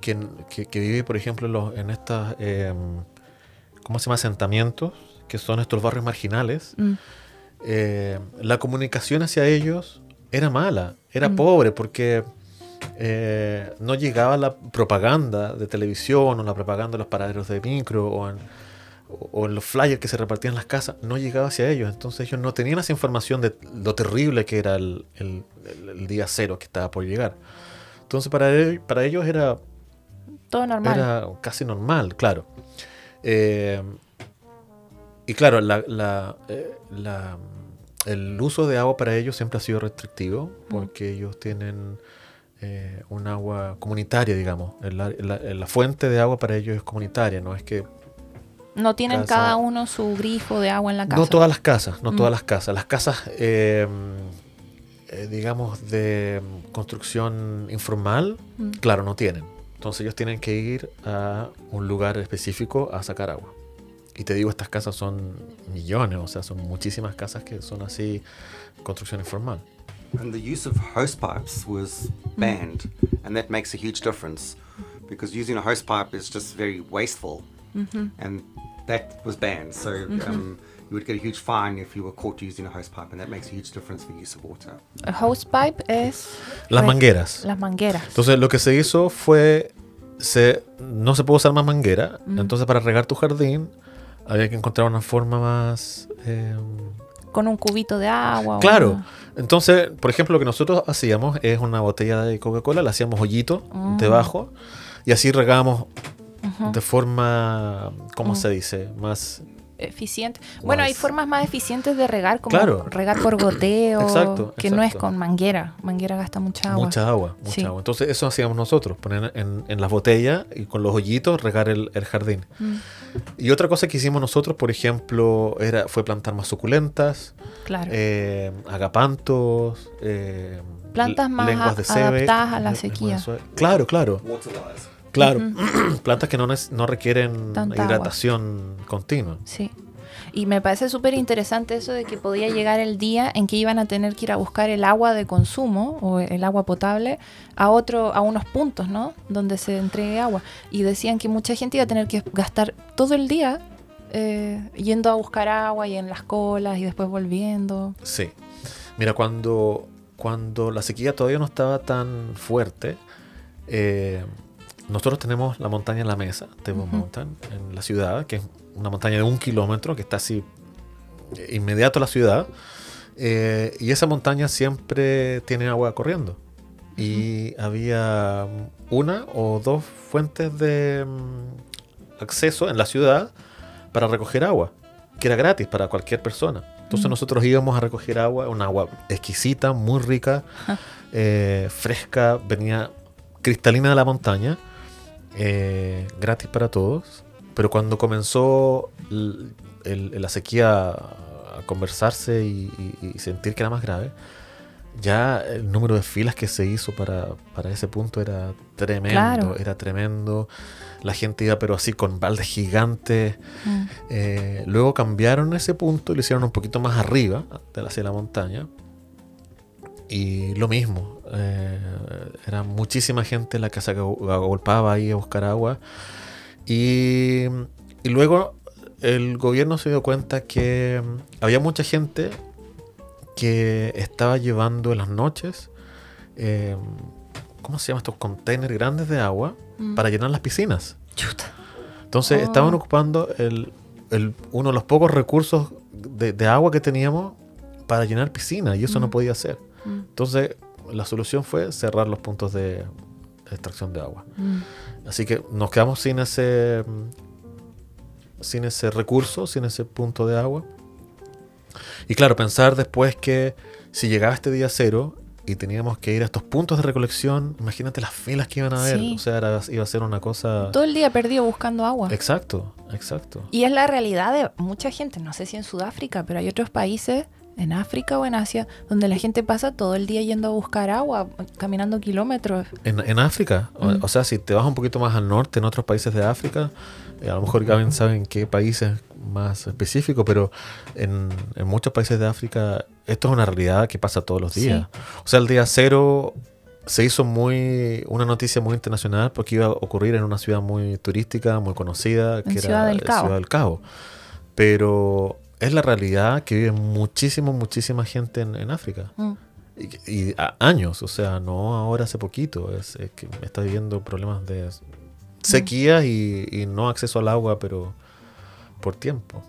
Speaker 3: que, que- que vive, por ejemplo, en, los- en estas, eh, ¿cómo se llama? Asentamientos, que son estos barrios marginales,
Speaker 2: Mm,
Speaker 3: eh, la comunicación hacia ellos era mala, era
Speaker 2: Mm.
Speaker 3: pobre, porque eh, no llegaba la propaganda de televisión o la propaganda de los paraderos de micro o en, o- o en los flyers que se repartían en las casas, no llegaba hacia ellos. Entonces ellos no tenían esa información de lo terrible que era el, el- el- día cero que estaba por llegar. Entonces para, él- para ellos era
Speaker 2: todo normal.
Speaker 3: era casi normal, claro. Eh, y claro, la, la- eh, la- el uso de agua para ellos siempre ha sido restrictivo porque ellos tienen eh, un agua comunitaria, digamos. La, fuente de agua para ellos es comunitaria, no es que
Speaker 2: no tienen
Speaker 3: casa-
Speaker 2: cada uno su grifo de agua en la casa.
Speaker 3: no todas las casas, no
Speaker 2: Mm.
Speaker 3: todas las casas. Las casas, eh, eh, digamos, de construcción informal,
Speaker 2: Mm.
Speaker 3: claro, no tienen. Entonces ellos tienen que ir a un lugar específico a sacar agua. Y te digo, estas casas son millones, o sea, son muchísimas casas que son así, construcción informal.
Speaker 4: And the use of hose pipes was banned, and that makes a huge difference because using a hose pipe is just very wasteful, and that was banned. So um, you would get a huge fine if you were caught using a hose pipe, and that makes a huge difference for use of water.
Speaker 2: El hosepipe es...
Speaker 3: Las mangueras.
Speaker 2: Las mangueras.
Speaker 3: Entonces lo que se hizo fue, se, no se puede usar más manguera, entonces para regar tu jardín había que encontrar una forma más... eh,
Speaker 2: con un cubito de agua. o
Speaker 3: Claro.
Speaker 2: una-
Speaker 3: Entonces, por ejemplo, lo que nosotros hacíamos es una botella de Coca-Cola, le hacíamos hoyito
Speaker 2: Mm.
Speaker 3: debajo y así regábamos
Speaker 2: Ujú.
Speaker 3: de forma, ¿cómo
Speaker 2: Mm.
Speaker 3: se dice? Más...
Speaker 2: Eficiente. Bueno, hay formas más eficientes de regar, como
Speaker 3: Claro.
Speaker 2: regar por [clears throat] goteo,
Speaker 3: Exacto,
Speaker 2: que no es con manguera. Manguera gasta mucha agua.
Speaker 3: Mucha agua, mucha
Speaker 2: Sí.
Speaker 3: agua. Entonces eso hacíamos nosotros, poner en, en las botellas y con los hoyitos regar el, el jardín.
Speaker 2: Mm,
Speaker 3: Y otra cosa que hicimos nosotros, por ejemplo, era, fue plantar más suculentas,
Speaker 2: claro.
Speaker 3: eh, agapantos, eh,
Speaker 2: Plantas más
Speaker 3: lenguas de
Speaker 2: adaptadas a la sequía.
Speaker 3: Claro, claro,
Speaker 4: Water
Speaker 3: claro. [clears throat] Plantas que no, no requieren
Speaker 2: Tanta agua.
Speaker 3: hidratación continua.
Speaker 2: Sí. Y me parece súper interesante eso de que podía llegar el día en que iban a tener que ir a buscar el agua de consumo o el agua potable a otro, a unos puntos, ¿no? Donde se entregue agua. Y decían que mucha gente iba a tener que gastar todo el día eh, yendo a buscar agua y en las colas y después volviendo.
Speaker 3: Sí. Mira, cuando, cuando la sequía todavía no estaba tan fuerte, eh, nosotros tenemos la montaña en la mesa, Table
Speaker 2: Ujú.
Speaker 3: Mountain, en la ciudad, que es una montaña de un kilómetro que está así eh, inmediato a la ciudad. Eh, y esa montaña siempre tiene agua corriendo. Y había una o dos fuentes de mm, acceso en la ciudad para recoger agua, que era gratis para cualquier persona. Entonces
Speaker 2: Mm.
Speaker 3: nosotros íbamos a recoger agua, un agua exquisita, muy rica, eh, fresca, venía cristalina de la montaña, eh, gratis para todos. Pero cuando comenzó el- la sequía a conversarse y, y- y sentir que era más grave, ya el número de filas que se hizo para, para ese punto era tremendo,
Speaker 2: Claro.
Speaker 3: era tremendo. La gente iba pero así con baldes gigantes.
Speaker 2: Mm.
Speaker 3: Eh, luego cambiaron ese punto y lo hicieron un poquito más arriba, de- hacia la montaña. Y lo mismo, eh, era muchísima gente la que se ago- agolpaba ahí a buscar agua. Y, y luego el gobierno se dio cuenta que mm, había mucha gente que estaba llevando en las noches, eh, ¿cómo se llama estos containers grandes de agua?
Speaker 2: Mm.
Speaker 3: Para llenar las piscinas.
Speaker 2: Chuta.
Speaker 3: Entonces
Speaker 2: Oh.
Speaker 3: estaban ocupando el, el- uno de los pocos recursos de, de agua que teníamos para llenar piscinas y eso no
Speaker 2: Mm.
Speaker 3: podía ser.
Speaker 2: Mm.
Speaker 3: Entonces la solución fue cerrar los puntos de, extracción de agua.
Speaker 2: Mm.
Speaker 3: Así que nos quedamos sin ese, sin ese recurso, sin ese punto de agua. Y claro, pensar después que si llegaba este día cero y teníamos que ir a estos puntos de recolección, imagínate las filas que iban a haber.
Speaker 2: Sí.
Speaker 3: O sea, era- iba a ser una cosa...
Speaker 2: Todo el día perdido buscando agua.
Speaker 3: Exacto, exacto.
Speaker 2: Y es la realidad de mucha gente, no sé si en Sudáfrica, pero hay otros países, en África o en Asia, donde la gente pasa todo el día yendo a buscar agua, caminando kilómetros.
Speaker 3: En, en África, o-
Speaker 2: Mm.
Speaker 3: o, sea, si te vas un poquito más al norte, en otros países de África, eh, a lo mejor Gavin sabe en qué países más específico, pero en, en muchos países de África esto es una realidad que pasa todos los días. O sea, el día cero se hizo muy una noticia muy internacional porque iba a ocurrir en una ciudad muy turística, muy conocida, que
Speaker 2: En
Speaker 3: era
Speaker 2: Ciudad del Cabo.
Speaker 3: Ciudad del Cabo. Pero es la realidad que vive muchísima, muchísima gente en, en África.
Speaker 2: Mm.
Speaker 3: Y, y a- años, o sea, no ahora hace poquito, es, es que está viviendo problemas de sequía y, y no acceso al agua, pero por tiempo.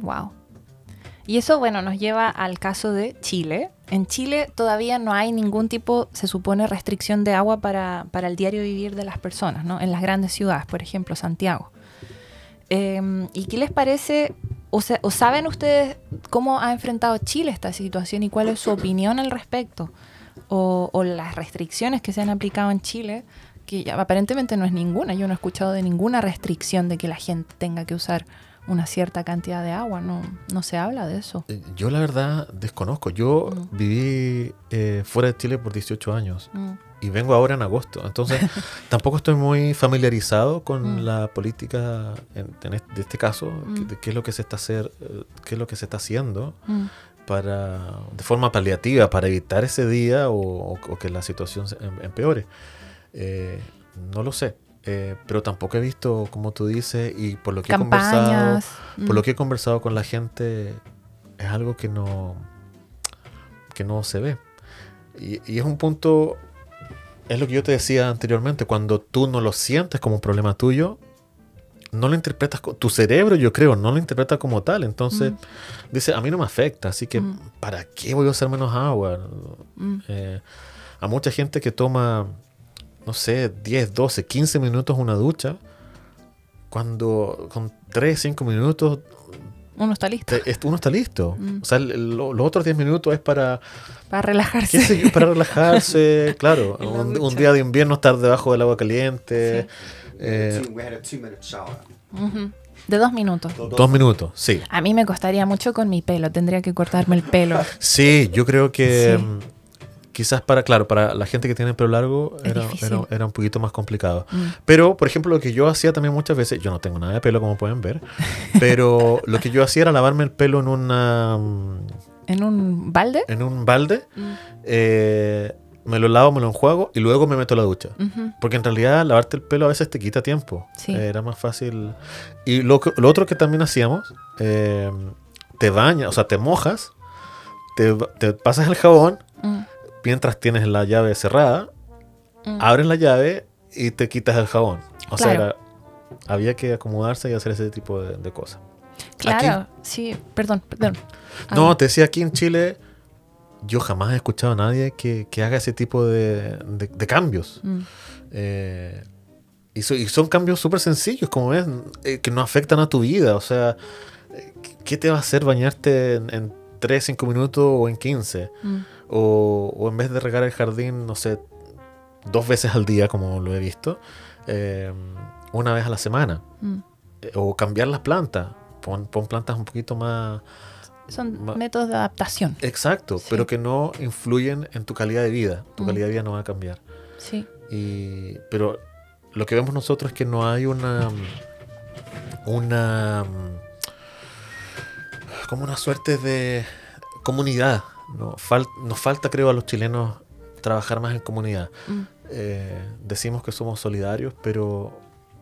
Speaker 2: Wow. Y eso, bueno, nos lleva al caso de Chile. En Chile todavía no hay ningún tipo, se supone, restricción de agua para, para el diario vivir de las personas, ¿no? En las grandes ciudades, por ejemplo, Santiago. Eh, ¿Y qué les parece, o, saben ustedes cómo ha enfrentado Chile esta situación y cuál es su opinión al respecto? O, o las restricciones que se han aplicado en Chile, que aparentemente no es ninguna. Yo no he escuchado de ninguna restricción de que la gente tenga que usar una cierta cantidad de agua. No, no se habla de eso.
Speaker 3: Eh, Yo la verdad desconozco. Yo
Speaker 2: Mm.
Speaker 3: viví eh, fuera de Chile por 18 años
Speaker 2: Mm,
Speaker 3: y vengo ahora en agosto. Entonces [laughs] tampoco estoy muy familiarizado con
Speaker 2: Mm.
Speaker 3: la política en, en este, de este caso,
Speaker 2: Mm.
Speaker 3: de qué es lo que se está hacer, eh, qué es lo que se está haciendo
Speaker 2: mm,
Speaker 3: para de forma paliativa para evitar ese día o, o- o que la situación em- empeore. Eh, no lo sé. Eh, pero tampoco he visto, como tú dices, y por lo que he conversado,
Speaker 2: Campañas.
Speaker 3: por
Speaker 2: mm,
Speaker 3: lo que he conversado con la gente, es algo que no, que no se ve. Y, y es un punto, es lo que yo te decía anteriormente, cuando tú no lo sientes como un problema tuyo, no lo interpretas, tu cerebro yo creo, no lo interpreta como tal. Entonces,
Speaker 2: Mm.
Speaker 3: dice, a mí no me afecta, así que,
Speaker 2: Mm.
Speaker 3: ¿para qué voy a usar menos agua?
Speaker 2: mm,
Speaker 3: Eh, a mucha gente que toma, no sé, 10, 12, 15 minutos una ducha, cuando con 3, 5 minutos
Speaker 2: uno está listo
Speaker 3: te- uno está listo.
Speaker 2: Mm.
Speaker 3: O sea, lo- los otros 10 minutos es para,
Speaker 2: para relajarse.
Speaker 3: sé para relajarse, [laughs] claro. Un, día de invierno estar debajo del agua caliente. eh.
Speaker 2: De dos minutos.
Speaker 3: dos minutos, sí.
Speaker 2: A mí me costaría mucho con mi pelo. Tendría que cortarme el pelo.
Speaker 3: Sí, yo creo que,
Speaker 2: Sí.
Speaker 3: Quizás para, claro, para la gente que tiene pelo largo era, era, era un poquito más complicado.
Speaker 2: Mm.
Speaker 3: Pero, por ejemplo, lo que yo hacía también muchas veces, yo no tengo nada de pelo como pueden ver, pero [laughs] lo que yo hacía era lavarme el pelo en una mm,
Speaker 2: ¿En un balde?
Speaker 3: en un balde,
Speaker 2: Mm.
Speaker 3: eh, me lo lavo, me lo enjuago y luego me meto a la ducha.
Speaker 2: Ujú.
Speaker 3: Porque en realidad lavarte el pelo a veces te quita tiempo.
Speaker 2: Sí.
Speaker 3: Eh, era más fácil. Y lo, lo otro que también hacíamos, eh, te bañas, o sea, te mojas, te, te pasas el jabón
Speaker 2: Mm.
Speaker 3: Mientras tienes la llave cerrada,
Speaker 2: Mm.
Speaker 3: abres la llave y te quitas el jabón. O sea,
Speaker 2: Claro.
Speaker 3: era- había que acomodarse y hacer ese tipo de, de cosas.
Speaker 2: Claro, sí, perdón, perdón.
Speaker 3: No,
Speaker 2: Ah,
Speaker 3: te decía aquí en Chile, yo jamás he escuchado a nadie que, que haga ese tipo de, de- de cambios.
Speaker 2: mm,
Speaker 3: Eh, y, so- y son cambios súper sencillos, como ves, eh, que no afectan a tu vida. O sea, eh, ¿qué te va a hacer bañarte en, en 3, 5 minutos o en 15?
Speaker 2: mm,
Speaker 3: O, o en vez de regar el jardín, no sé, dos veces al día, como lo he visto, eh, una vez a la semana.
Speaker 2: mm.
Speaker 3: O cambiar las plantas. Pon, pon plantas un poquito más...
Speaker 2: Son métodos de adaptación.
Speaker 3: Exacto,
Speaker 2: Sí.
Speaker 3: pero que no influyen en tu calidad de vida. Tu
Speaker 2: Mm.
Speaker 3: calidad de vida no va a cambiar.
Speaker 2: Sí.
Speaker 3: Y, pero lo que vemos nosotros es que no hay una. Una. Como una suerte de comunidad. ¿No? Fal- nos falta, creo, a los chilenos trabajar más en comunidad.
Speaker 2: Mm,
Speaker 3: Eh, decimos que somos solidarios, pero,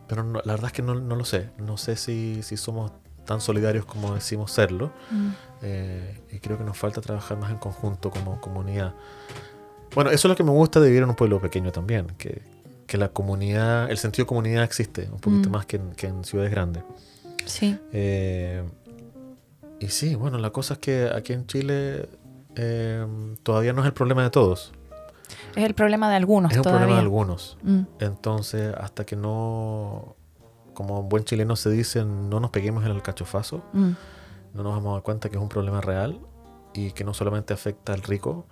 Speaker 3: pero no- la verdad es que no, no lo sé. No sé si, si somos tan solidarios como decimos serlo.
Speaker 2: mm,
Speaker 3: Eh, y creo que nos falta trabajar más en conjunto como comunidad. Bueno, eso es lo que me gusta de vivir en un pueblo pequeño también, que, que la comunidad, el sentido de comunidad existe un poquito
Speaker 2: Mm.
Speaker 3: más que en, que en ciudades grandes.
Speaker 2: Sí.
Speaker 3: Eh, y sí, bueno, la cosa es que aquí en Chile eh, todavía no es el problema de todos,
Speaker 2: Es el problema de algunos
Speaker 3: es un
Speaker 2: todavía.
Speaker 3: problema de algunos.
Speaker 2: Mm,
Speaker 3: Entonces, hasta que no, como buen chileno se dice, no nos peguemos en el cachofazo,
Speaker 2: mm,
Speaker 3: no nos vamos a dar cuenta que es un problema real y que no solamente afecta al rico,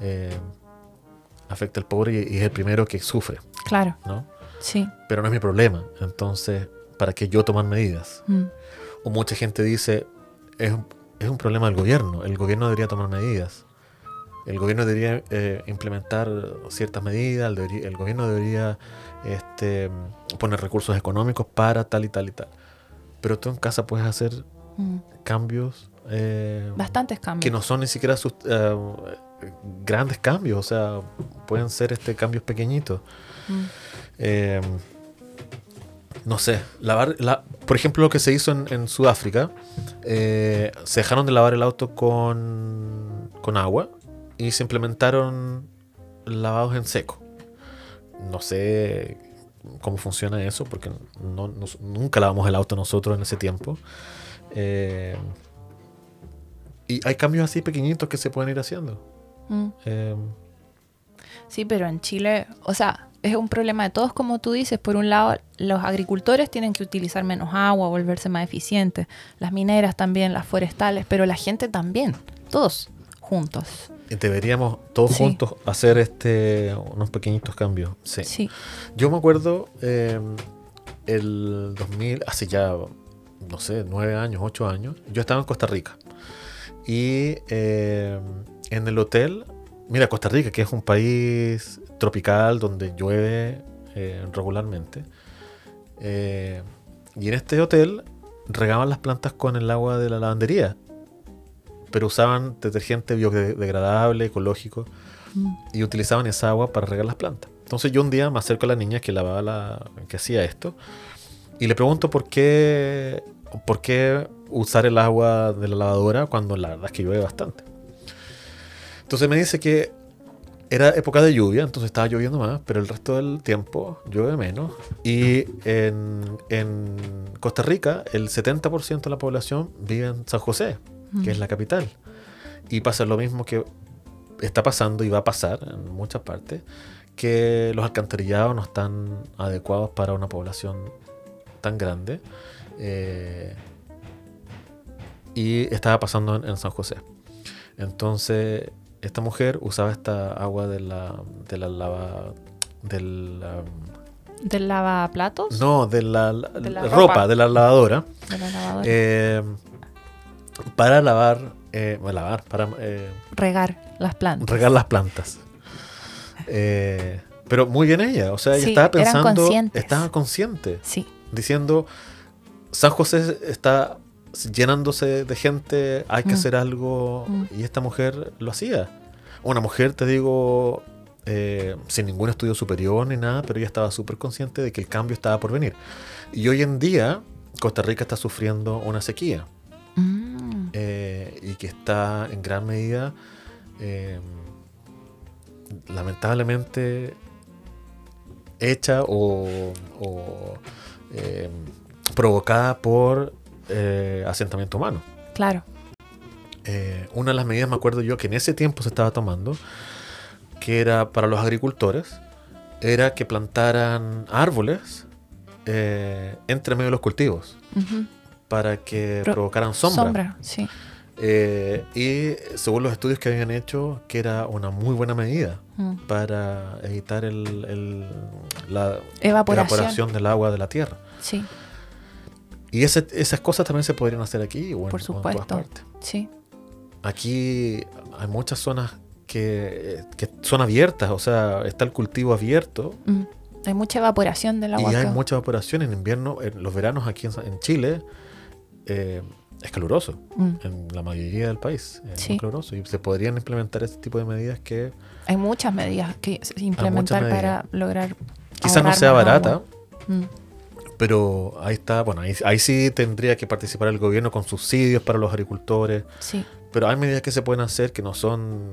Speaker 3: eh, afecta al pobre y, y es el primero que sufre,
Speaker 2: Claro,
Speaker 3: ¿no?
Speaker 2: sí.
Speaker 3: Pero no es mi problema, entonces, ¿para qué yo tomar medidas?
Speaker 2: Mm,
Speaker 3: O mucha gente dice, es, un- es un problema del gobierno, el gobierno debería tomar medidas. El gobierno debería eh, implementar ciertas medidas, el, debería- el gobierno debería este, poner recursos económicos para tal y tal y tal. Pero tú en casa puedes hacer
Speaker 2: mm.
Speaker 3: cambios eh,
Speaker 2: Bastantes cambios.
Speaker 3: que no son ni siquiera sus- eh, grandes cambios, o sea, pueden ser este cambios pequeñitos.
Speaker 2: Mm,
Speaker 3: no sé, lavar, la, por ejemplo, lo que se hizo en, en Sudáfrica, eh, se dejaron de lavar el auto con, con agua y se implementaron lavados en seco. No sé cómo funciona eso, porque no, nunca lavamos el auto nosotros en ese tiempo. Eh, y hay cambios así pequeñitos que se pueden ir haciendo.
Speaker 2: mm.
Speaker 3: Eh,
Speaker 2: Sí, pero en Chile, o sea, es un problema de todos, como tú dices. Por un lado, los agricultores tienen que utilizar menos agua, volverse más eficientes. Las mineras también, las forestales, pero la gente también. Todos juntos.
Speaker 3: deberíamos todos
Speaker 2: Sí.
Speaker 3: juntos hacer este unos pequeñitos cambios. Sí.
Speaker 2: Sí.
Speaker 3: Yo me acuerdo eh, el 2000, hace ya, no sé, nueve años, ocho años, yo estaba en Costa Rica. Y eh, en el hotel, mira, Costa Rica, que es un país tropical donde llueve eh, regularmente. eh, y en este hotel regaban las plantas con el agua de la lavandería. Pero usaban detergente biodegradable, ecológico
Speaker 2: Mm,
Speaker 3: y utilizaban esa agua para regar las plantas. Entonces yo un día me acerco a la niña que lavaba la, que hacía esto y le pregunto por qué, por qué usar el agua de la lavadora cuando la verdad es que llueve bastante. Entonces me dice que era época de lluvia, entonces estaba lloviendo más, pero el resto del tiempo llueve menos. Y en, en Costa Rica el 70% de la población vive en San José, que es la capital. Y pasa lo mismo que está pasando y va a pasar en muchas partes, que los alcantarillados no están adecuados para una población tan grande. eh, y estaba pasando en, en San José. Entonces, esta mujer usaba esta agua de la, de la lava. Del, um,
Speaker 2: ¿Del lavaplatos?
Speaker 3: no, de la,
Speaker 2: De la
Speaker 3: ropa,
Speaker 2: ropa.
Speaker 3: de la lavadora.
Speaker 2: De la lavadora.
Speaker 3: eh, para lavar, eh, bueno, lavar, para eh,
Speaker 2: Regar las plantas.
Speaker 3: regar las plantas. Pero muy bien ella, o sea, ella
Speaker 2: Sí,
Speaker 3: estaba
Speaker 2: eran
Speaker 3: pensando,
Speaker 2: conscientes.
Speaker 3: estaba consciente,
Speaker 2: Sí.
Speaker 3: diciendo, San José está llenándose de gente, hay que
Speaker 2: Mm.
Speaker 3: hacer algo,
Speaker 2: Mm.
Speaker 3: y esta mujer lo hacía. Una mujer, te digo, eh, sin ningún estudio superior ni nada, pero ella estaba súper consciente de que el cambio estaba por venir. Y hoy en día, Costa Rica está sufriendo una sequía
Speaker 2: Mm.
Speaker 3: eh, y que está en gran medida, eh, lamentablemente, hecha o, o, provocada por eh, asentamiento humano.
Speaker 2: Claro.
Speaker 3: Eh, una de las medidas, me acuerdo yo, que en ese tiempo se estaba tomando, que era para los agricultores, era que plantaran árboles eh, entre medio de los cultivos para que
Speaker 2: Pro-
Speaker 3: provocaran sombra.
Speaker 2: Sombra, sí.
Speaker 3: Eh, y según los estudios que habían hecho, que era una muy buena medida
Speaker 2: Mm.
Speaker 3: para evitar el, el- la
Speaker 2: Evaporación.
Speaker 3: evaporación del agua de la tierra.
Speaker 2: Sí,
Speaker 3: Y ese- esas cosas también se podrían hacer aquí o en,
Speaker 2: Por
Speaker 3: o en todas
Speaker 2: supuesto.
Speaker 3: partes.
Speaker 2: sí.
Speaker 3: Aquí hay muchas zonas que, que son abiertas, o sea, está el cultivo abierto
Speaker 2: Mm. Hay mucha evaporación del agua.
Speaker 3: y hay mucha evaporación en invierno. En los veranos aquí en, en Chile eh, es caluroso.
Speaker 2: Mm.
Speaker 3: En la mayoría del país es
Speaker 2: Sí.
Speaker 3: muy caluroso y se podrían implementar este tipo de medidas que
Speaker 2: Hay muchas medidas que implementar
Speaker 3: medidas.
Speaker 2: para lograr.
Speaker 3: quizás no sea barata.
Speaker 2: Mm.
Speaker 3: Pero ahí está, bueno, ahí, ahí sí tendría que participar el gobierno con subsidios para los agricultores,
Speaker 2: Sí,
Speaker 3: pero hay medidas que se pueden hacer que no son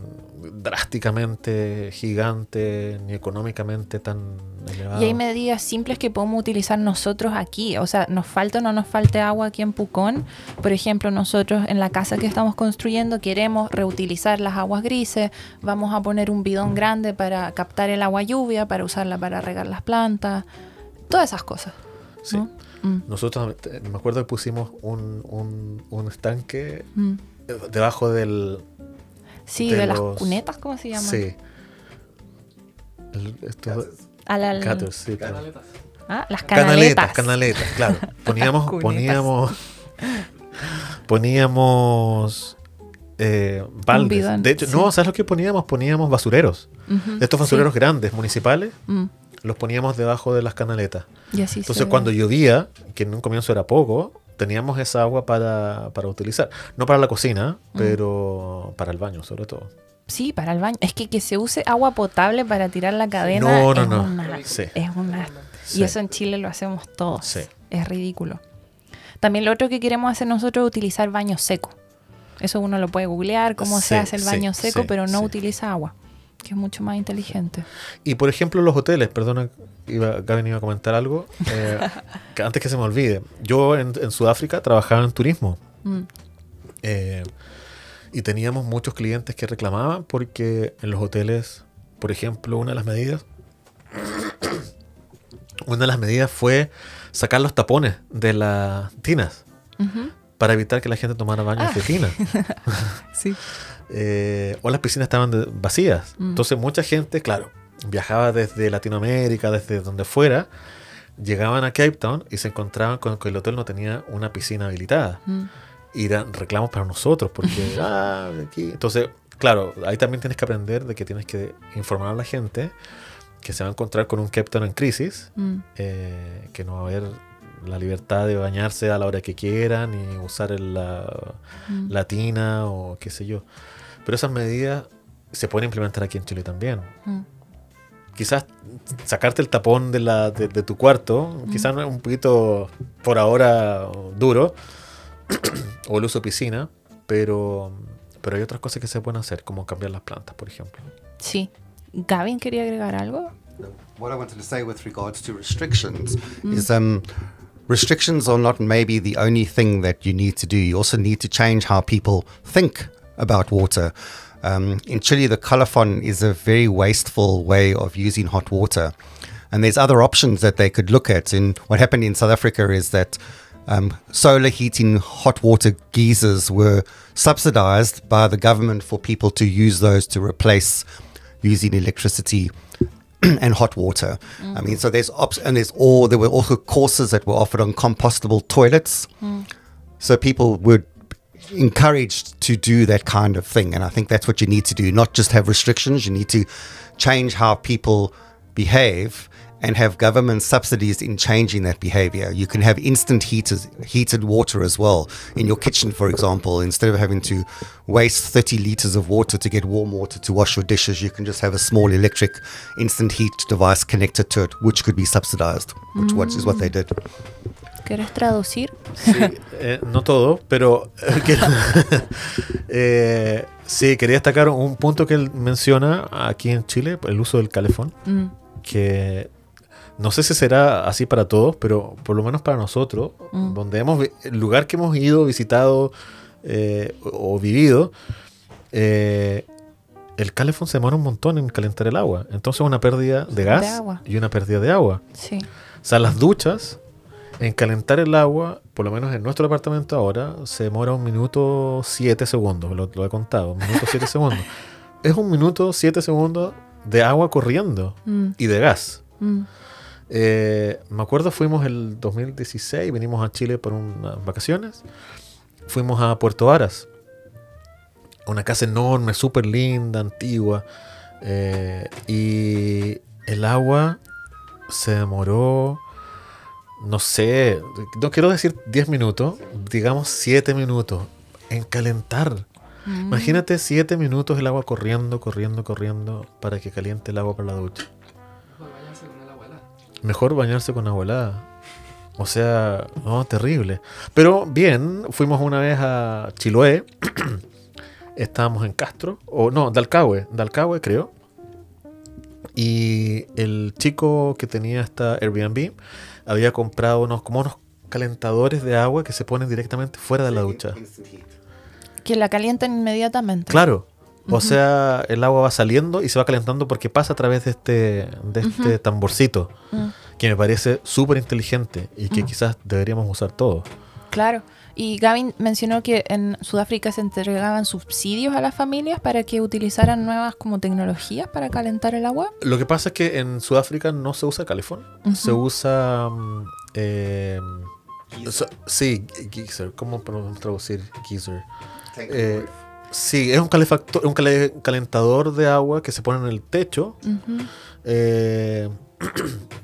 Speaker 3: drásticamente gigantes ni económicamente tan elevadas.
Speaker 2: Y hay medidas simples que podemos utilizar nosotros aquí. O sea, nos falta o no nos falte agua aquí en Pucón. Por ejemplo, nosotros en la casa que estamos construyendo queremos reutilizar las aguas grises. Vamos a poner un bidón grande para captar el agua lluvia, para usarla para regar las plantas. Todas esas cosas.
Speaker 3: Sí.
Speaker 2: ¿no? Mm,
Speaker 3: Nosotros, me acuerdo que pusimos un, un, un estanque
Speaker 2: mm.
Speaker 3: debajo del...
Speaker 2: Sí,
Speaker 3: De
Speaker 2: de, las
Speaker 3: los-
Speaker 2: cunetas, ¿cómo se llaman?
Speaker 3: Sí. El- esto-
Speaker 2: A la-
Speaker 3: Gutters, sí, claro.
Speaker 2: Ah, las
Speaker 3: Canaletas,
Speaker 2: canaletas.
Speaker 3: canaletas, claro. [laughs] Poníamos, poníamos, [laughs] poníamos eh, baldes.
Speaker 2: bidón,
Speaker 3: de hecho,
Speaker 2: sí.
Speaker 3: no, ¿sabes lo que poníamos? Poníamos basureros. Estos
Speaker 2: sí.
Speaker 3: basureros grandes, municipales,
Speaker 2: Mm,
Speaker 3: los poníamos debajo de las canaletas.
Speaker 2: y así
Speaker 3: Entonces, cuando llovía, que en un comienzo era poco, teníamos esa agua para, para utilizar. No para la cocina,
Speaker 2: Mm.
Speaker 3: pero para el baño, sobre todo.
Speaker 2: Sí, para el baño. Es que que se use agua potable para tirar la cadena
Speaker 3: No, no,
Speaker 2: es,
Speaker 3: no.
Speaker 2: Una,
Speaker 3: Sí.
Speaker 2: es una...
Speaker 3: Sí.
Speaker 2: Y eso en Chile lo hacemos todos.
Speaker 3: Sí.
Speaker 2: Es ridículo. También lo otro que queremos hacer nosotros es utilizar baño seco. Eso uno lo puede googlear, cómo se hace el baño seco, pero no utiliza agua, que es mucho más inteligente.
Speaker 3: Y por ejemplo, los hoteles, perdona, iba, Gavin iba a comentar algo, eh, que [laughs] antes que se me olvide. Yo en, en Sudáfrica trabajaba en turismo
Speaker 2: Mm,
Speaker 3: eh, y teníamos muchos clientes que reclamaban porque en los hoteles, por ejemplo, una de las medidas, [coughs] una de las medidas fue sacar los tapones de las tinas para evitar que la gente tomara baños
Speaker 2: Ah.
Speaker 3: de tina. [laughs]
Speaker 2: Sí. [laughs]
Speaker 3: Eh, o las piscinas estaban vacías.
Speaker 2: Mm.
Speaker 3: Entonces mucha gente, claro, viajaba desde Latinoamérica, desde donde fuera, llegaban a Cape Town y se encontraban con que el hotel no tenía una piscina habilitada.
Speaker 2: Mm,
Speaker 3: Y eran reclamos para nosotros, porque, [laughs] ah, aquí. Entonces, claro, ahí también tienes que aprender de que tienes que informar a la gente que se va a encontrar con un Cape Town en crisis,
Speaker 2: mm,
Speaker 3: eh, que no va a haber la libertad de bañarse a la hora que quieran, ni usar el- la,
Speaker 2: mm.
Speaker 3: la tina o qué sé yo. Pero esas medidas se pueden implementar aquí en Chile también.
Speaker 2: Mm.
Speaker 3: Quizás sacarte el tapón de, la, de, de tu cuarto, quizás no es un poquito por ahora duro, [clears throat] o el uso de piscina, pero, pero hay otras cosas que se pueden hacer, como cambiar las plantas, por ejemplo.
Speaker 2: Sí. Gavin quería agregar algo.
Speaker 4: What I wanted to say with regards to restrictions is um, restrictions are not maybe the only thing that you need to do. You also need to change how people think about water. Um, in Chile, the colophon is a very wasteful way of using hot water. And there's other options that they could look at. And what happened in South Africa is that um, solar heating hot water geysers were subsidized by the government for people to use those to replace using electricity [clears throat] and hot water. I mean, so there's ops, and there's all there were also courses that were offered on compostable toilets. So people would encouraged to do that kind of thing. And I think that's what you need to do, not just have restrictions, you need to change how people behave and have government subsidies in changing that behavior. You can have instant heaters, heated water as well in your kitchen, for example. Instead of having to waste 30 liters of water to get warm water to wash your dishes, you can just have a small electric instant heat device connected to it, which could be subsidized, which is what they did.
Speaker 2: ¿Quieres traducir?
Speaker 3: Sí, eh, no todo, pero eh, [laughs] quiero- [laughs] eh, sí, quería destacar un punto que él menciona aquí en Chile, el uso del calefón,
Speaker 2: Mm,
Speaker 3: que no sé si será así para todos, pero por lo menos para nosotros,
Speaker 2: Mm.
Speaker 3: donde hemos el lugar que hemos ido, visitado o, o vivido, el calefón se demora un montón en calentar el agua. Entonces una pérdida de gas y una pérdida de agua.
Speaker 2: sí.
Speaker 3: O sea, las duchas, en calentar el agua, por lo menos en nuestro departamento ahora, se demora un minuto siete segundos. Lo, lo he contado, un minuto siete [laughs] segundos. Es un minuto siete segundos de agua corriendo
Speaker 2: Mm,
Speaker 3: y de gas.
Speaker 2: mm,
Speaker 3: Eh, me acuerdo, fuimos el 2016, venimos a Chile por unas vacaciones. Fuimos a Puerto Varas. Una casa enorme, súper linda, antigua. eh, y el agua se demoró, no sé, no quiero decir 10 minutos, digamos 7 minutos en calentar.
Speaker 2: mm.
Speaker 3: Imagínate 7 minutos el agua corriendo, corriendo, corriendo para que caliente el agua para la ducha. Mejor bañarse con agua helada. O sea, no, terrible. Pero bien, fuimos una vez a Chiloé. [clears throat] Estábamos en Castro. O no, Dalcahue. Dalcahue, creo. Y el chico que tenía esta Airbnb había comprado unos, como unos calentadores de agua que se ponen directamente fuera de la ducha.
Speaker 2: Que la calientan inmediatamente.
Speaker 3: Claro. O sea, el agua va saliendo y se va calentando porque pasa a través de este, de este tamborcito,
Speaker 2: Mm,
Speaker 3: que me parece súper inteligente y que quizás deberíamos usar todos.
Speaker 2: claro. Y Gavin mencionó que en Sudáfrica se entregaban subsidios a las familias para que utilizaran nuevas como tecnologías para calentar el agua.
Speaker 3: Lo que pasa es que en Sudáfrica no se usa calefón, se usa... mm, eh, so- sí, geyser. ¿Cómo podemos traducir geyser? Eh, sí, es un, calefactor, un cale- calentador de agua que se pone en el techo.
Speaker 2: Ujú.
Speaker 3: eh, [clears throat]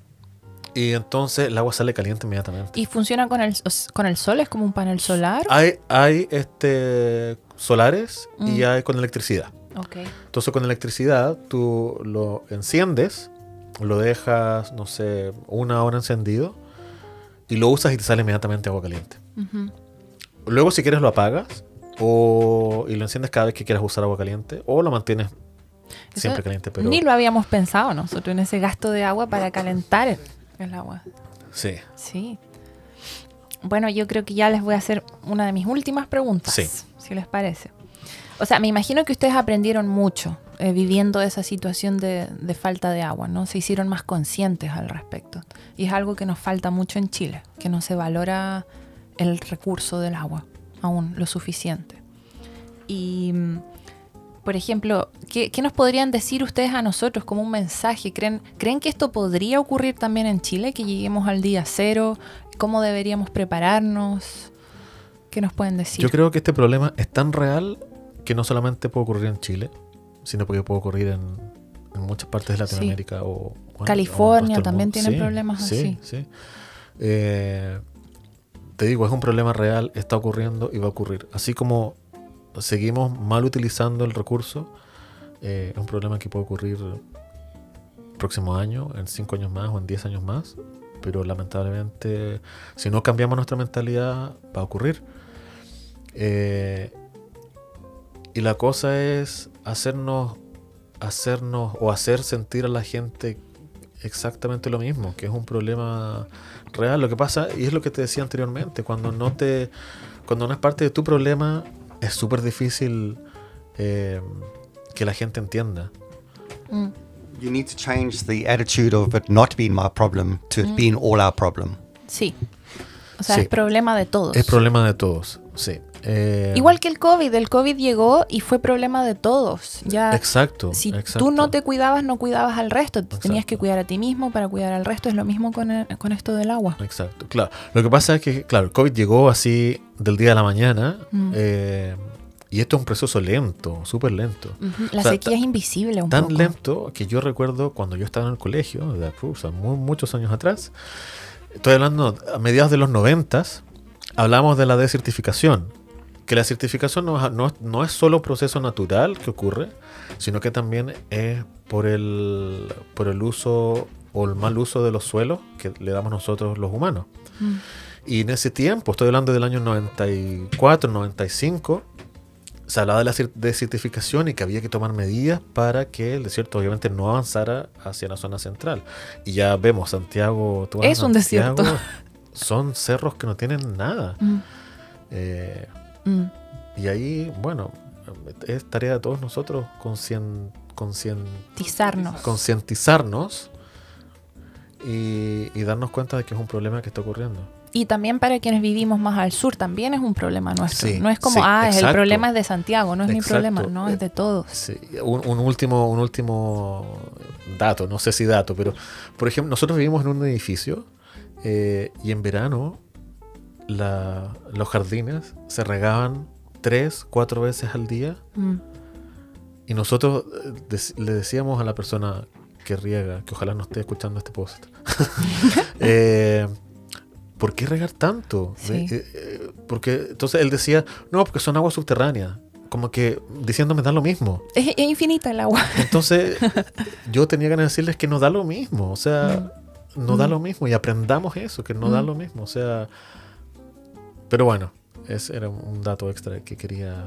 Speaker 3: y entonces el agua sale caliente inmediatamente.
Speaker 2: Y funciona con el, con el sol, es como un panel solar.
Speaker 3: Hay, hay este, solares y
Speaker 2: Mm.
Speaker 3: hay con electricidad.
Speaker 2: Ok.
Speaker 3: Entonces con electricidad tú lo enciendes, lo dejas, no sé, una hora encendido y lo usas y te sale inmediatamente agua caliente. Luego si quieres lo apagas o, y lo enciendes cada vez que quieras usar agua caliente o lo mantienes
Speaker 2: Eso
Speaker 3: siempre caliente. Pero
Speaker 2: Ni lo habíamos pensado nosotros en ese gasto de agua para calentar el, agua.
Speaker 3: sí,
Speaker 2: Sí. Bueno, yo creo que ya les voy a hacer una de mis últimas preguntas,
Speaker 3: Sí.
Speaker 2: si les parece. O sea, me imagino que ustedes aprendieron mucho eh, viviendo esa situación de, de falta de agua, ¿no? Se hicieron más conscientes al respecto. Y es algo que nos falta mucho en Chile, que no se valora el recurso del agua aún lo suficiente. Y, mm, por ejemplo, ¿qué, qué nos podrían decir ustedes a nosotros como un mensaje? ¿Creen, ¿Creen que esto podría ocurrir también en Chile? ¿Que lleguemos al día cero? ¿Cómo deberíamos prepararnos? ¿Qué nos pueden decir?
Speaker 3: yo creo que este problema es tan real que no solamente puede ocurrir en Chile, sino que puede ocurrir en, en muchas partes de Latinoamérica o bueno,
Speaker 2: California
Speaker 3: o
Speaker 2: también tiene
Speaker 3: Sí,
Speaker 2: problemas
Speaker 3: sí,
Speaker 2: así.
Speaker 3: Sí, Eh, te digo, es un problema real, está ocurriendo y va a ocurrir. Así como seguimos mal utilizando el recurso, eh, es un problema que puede ocurrir el próximo año, en cinco años más o en 10 años más. Pero lamentablemente, si no cambiamos nuestra mentalidad, va a ocurrir. Eh, y la cosa es hacernos, hacernos o hacer sentir a la gente exactamente lo mismo, que es un problema real. Lo que pasa, y es lo que te decía anteriormente, cuando no te, cuando no es parte de tu problema, es súper difícil eh, que la gente entienda.
Speaker 2: Mm,
Speaker 4: You need to change the attitude of it not being my problem to it being all our problem.
Speaker 2: sí. O sea,
Speaker 3: Sí.
Speaker 2: es problema de todos.
Speaker 3: Es problema de todos, sí. Eh,
Speaker 2: Igual que el COVID, el COVID llegó y fue problema de todos. Ya
Speaker 3: Exacto.
Speaker 2: si
Speaker 3: exacto.
Speaker 2: tú no te cuidabas, no cuidabas al resto. Te tenías que cuidar a ti mismo para cuidar al resto. Es lo mismo con, el- con esto del agua.
Speaker 3: Exacto, claro. Lo que pasa es que, claro, el COVID llegó así del día a la mañana
Speaker 2: Mm.
Speaker 3: eh, y esto es un proceso lento, súper lento.
Speaker 2: La
Speaker 3: O sea,
Speaker 2: sequía es invisible un
Speaker 3: Tan
Speaker 2: poco.
Speaker 3: lento que yo recuerdo cuando yo estaba en el colegio, de, o sea, muchos años atrás, estoy hablando a mediados de los noventas, hablamos de la desertificación. Que la certificación no, es- no no es solo proceso natural que ocurre, sino que también es por el, por el uso o el mal uso de los suelos que le damos nosotros los humanos.
Speaker 2: Mm.
Speaker 3: Y en ese tiempo, estoy hablando del año 94, 95, se hablaba de la desertificación y que había que tomar medidas para que el desierto obviamente no avanzara hacia la zona central. Y ya vemos, Santiago... tú
Speaker 2: Es un desierto.
Speaker 3: Santiago, Son cerros que no tienen nada.
Speaker 2: Mm,
Speaker 3: Eh,
Speaker 2: mm.
Speaker 3: y ahí, bueno, es tarea de todos nosotros conscien- conscien-
Speaker 2: Tizarnos.
Speaker 3: concientizarnos y, y darnos cuenta de que es un problema que está ocurriendo.
Speaker 2: Y también para quienes vivimos más al sur, también es un problema nuestro.
Speaker 3: Sí,
Speaker 2: no es como,
Speaker 3: sí,
Speaker 2: ah, es el
Speaker 3: exacto.
Speaker 2: problema es de Santiago, no es mi
Speaker 3: Exacto.
Speaker 2: problema, no, es de todos.
Speaker 3: Sí, un, un último, un último dato, no sé si dato, pero por ejemplo, nosotros vivimos en un edificio eh, y en verano la- los jardines se regaban tres, cuatro veces al día
Speaker 2: Mm.
Speaker 3: y nosotros eh, le decíamos a la persona que riega, que ojalá no esté escuchando este post, [laughs] eh, ¿por qué regar tanto?
Speaker 2: Sí.
Speaker 3: Eh, porque entonces él decía, no, porque son aguas subterráneas, como que diciéndome da lo mismo.
Speaker 2: Es, es infinita el agua.
Speaker 3: Entonces, [laughs] yo tenía de decirles que nos da lo mismo, o sea, no da
Speaker 2: Mm.
Speaker 3: lo mismo y aprendamos eso, que no da
Speaker 2: Mm.
Speaker 3: lo mismo, o sea. Pero bueno, ese era un dato extra que quería.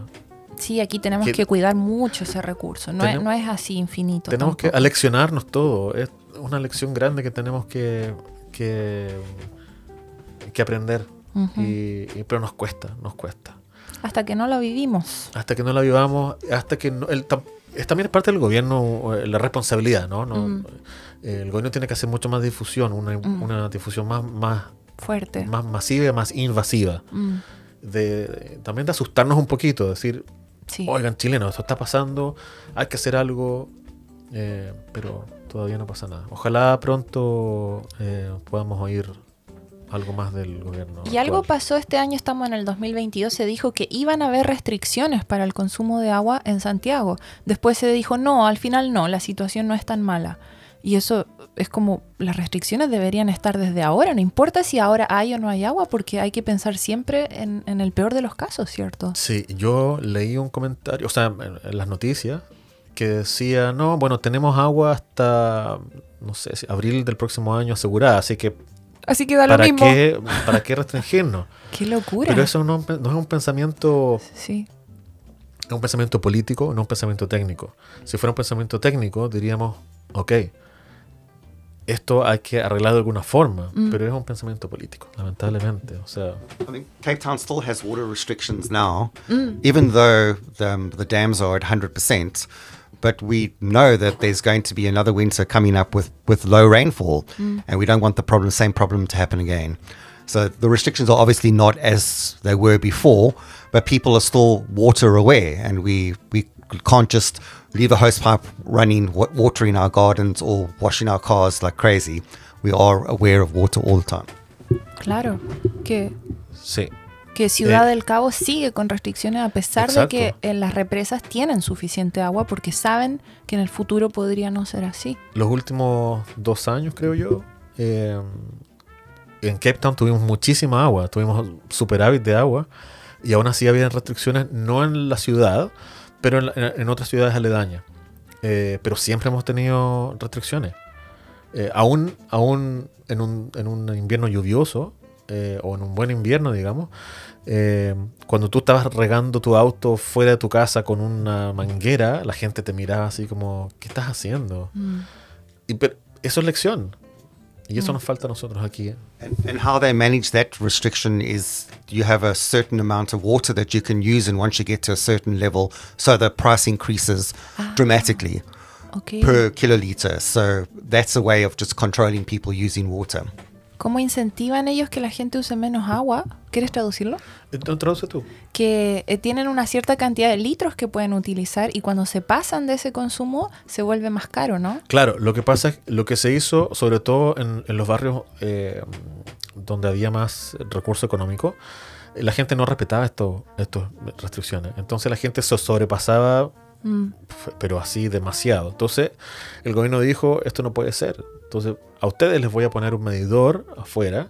Speaker 2: Sí, aquí tenemos
Speaker 3: Que-
Speaker 2: que cuidar mucho ese recurso. No, es,
Speaker 3: Tenemos-
Speaker 2: no es así infinito.
Speaker 3: Tenemos que
Speaker 2: tampoco.
Speaker 3: aleccionarnos todo, es una lección grande que tenemos que, que, que aprender,
Speaker 2: Ujú.
Speaker 3: y, y- pero nos cuesta, nos cuesta.
Speaker 2: Hasta que no lo vivimos.
Speaker 3: Hasta que no la vivamos, hasta que no, el, es también parte del gobierno eh, la responsabilidad, ¿no? no
Speaker 2: Mm.
Speaker 3: eh, el gobierno tiene que hacer mucho más difusión, una,
Speaker 2: Mm.
Speaker 3: una difusión más, más,
Speaker 2: Fuerte.
Speaker 3: más masiva y más invasiva.
Speaker 2: Mm,
Speaker 3: De, de- también de asustarnos un poquito, decir,
Speaker 2: sí.
Speaker 3: oigan, chilenos, esto está pasando, hay que hacer algo, eh, pero todavía no pasa nada. Ojalá pronto eh, podamos oír algo más del gobierno.
Speaker 2: Y algo pasó este año, estamos en el 2022, se dijo que iban a haber restricciones para el consumo de agua en Santiago. Después se dijo, no, al final no, la situación no es tan mala. Y eso es como, las restricciones deberían estar desde ahora, no importa si ahora hay o no hay agua, porque hay que pensar siempre en, en el peor de los casos, ¿cierto?
Speaker 3: Sí, yo leí un comentario, o sea, en, en las noticias, que decía, no, bueno, tenemos agua hasta, no sé, abril del próximo año asegurada, así que
Speaker 2: Así que da lo
Speaker 3: ¿para
Speaker 2: mismo.
Speaker 3: qué, ¿para qué restringirnos? [laughs]
Speaker 2: Qué locura.
Speaker 3: Pero eso no, no es un pensamiento
Speaker 2: Sí,
Speaker 3: es un pensamiento político, no un pensamiento técnico. Si fuera un pensamiento técnico, diríamos, ok, esto hay que arreglar de alguna forma,
Speaker 2: Mm.
Speaker 3: pero es un pensamiento político, lamentablemente. O sea,
Speaker 4: I mean, Cape Town still has water restrictions now,
Speaker 2: Mm.
Speaker 4: even though the, um, the dams are at 100%. But we know that there's going to be another winter coming up with, with low rainfall, and we don't want the problem, same problem to happen again. So the restrictions are obviously not as they were before, but people are still water aware, and we, we can't just leave a hose pipe running, wa- watering our gardens or washing our cars like crazy. We are aware of water all the time.
Speaker 2: claro. Que,
Speaker 3: sí,
Speaker 2: que Ciudad
Speaker 3: Eh,
Speaker 2: del Cabo sigue con restricciones a pesar
Speaker 3: exacto.
Speaker 2: de que en las represas tienen suficiente agua porque saben que en el futuro podría no ser así.
Speaker 3: los últimos dos años, creo yo, eh, en Cape Town tuvimos muchísima agua, tuvimos superávit de agua, y aún así había restricciones, no en la ciudad, pero en, en- otras ciudades aledañas. Eh, pero siempre hemos tenido restricciones. Eh, aún aún en, un, en un invierno lluvioso, eh, o en un buen invierno, digamos, eh, cuando tú estabas regando tu auto fuera de tu casa con una manguera, la gente te miraba así como, ¿qué estás haciendo? Y pero eso es lección. Y eso nos falta a nosotros aquí. ¿eh?
Speaker 4: And, and how they manage that restriction is you have a certain amount of water that you can use, and once you get to a certain level, so the price increases dramatically
Speaker 2: Ok.
Speaker 4: per kiloliter. So that's a way of just controlling people using water.
Speaker 2: ¿Cómo incentivan ellos que la gente use menos agua? ¿Quieres traducirlo?
Speaker 3: Entonces, traduce tú.
Speaker 2: Que eh, tienen una cierta cantidad de litros que pueden utilizar y cuando se pasan de ese consumo se vuelve más caro, ¿no?
Speaker 3: Claro, lo que pasa es lo que se hizo, sobre todo en, en los barrios eh, donde había más recurso económico, eh, la gente no respetaba estas restricciones. Entonces la gente se sobrepasaba,
Speaker 2: Mm,
Speaker 3: pero así demasiado. Entonces el gobierno dijo, esto no puede ser. Entonces a ustedes les voy a poner un medidor afuera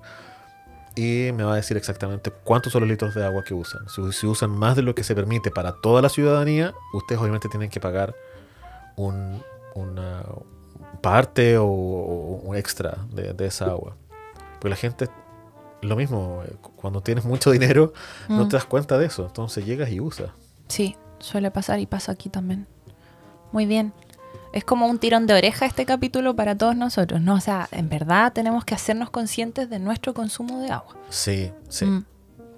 Speaker 3: y me va a decir exactamente cuántos son los litros de agua que usan. Si, si usan más de lo que se permite para toda la ciudadanía, ustedes obviamente tienen que pagar un, una parte o, o un extra de, de esa agua. Porque la gente, lo mismo, eh, cu- cuando tienes mucho dinero, no
Speaker 2: Mm.
Speaker 3: te das cuenta de eso. Entonces llegas y usas.
Speaker 2: Sí, suele pasar y pasa aquí también. Muy bien. Es como un tirón de oreja este capítulo para todos nosotros, ¿no? O sea, en verdad tenemos que hacernos conscientes de nuestro consumo de agua.
Speaker 3: Sí, sí,
Speaker 2: Mm,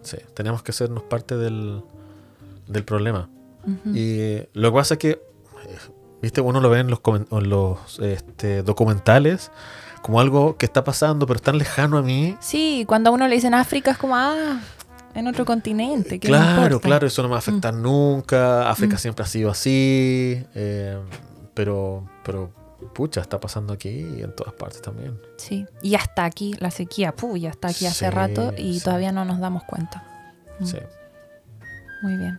Speaker 3: sí. Tenemos que sernos parte del, del problema. Y lo que pasa es que, eh, viste, uno lo ve en los, en los este, documentales como algo que está pasando, pero es tan lejano a mí.
Speaker 2: Sí, cuando a uno le dicen África es como, ah, en otro continente. ¿qué me
Speaker 3: Claro, claro, eso no me va a afectar nunca. África
Speaker 2: Mm.
Speaker 3: siempre ha sido así. eh, pero, pero, pucha, está pasando aquí y en todas partes también.
Speaker 2: Sí, y ya está aquí la sequía, puh, ya está aquí hace
Speaker 3: Sí,
Speaker 2: rato y
Speaker 3: sí.
Speaker 2: todavía no nos damos cuenta. Mm.
Speaker 3: Sí.
Speaker 2: Muy bien.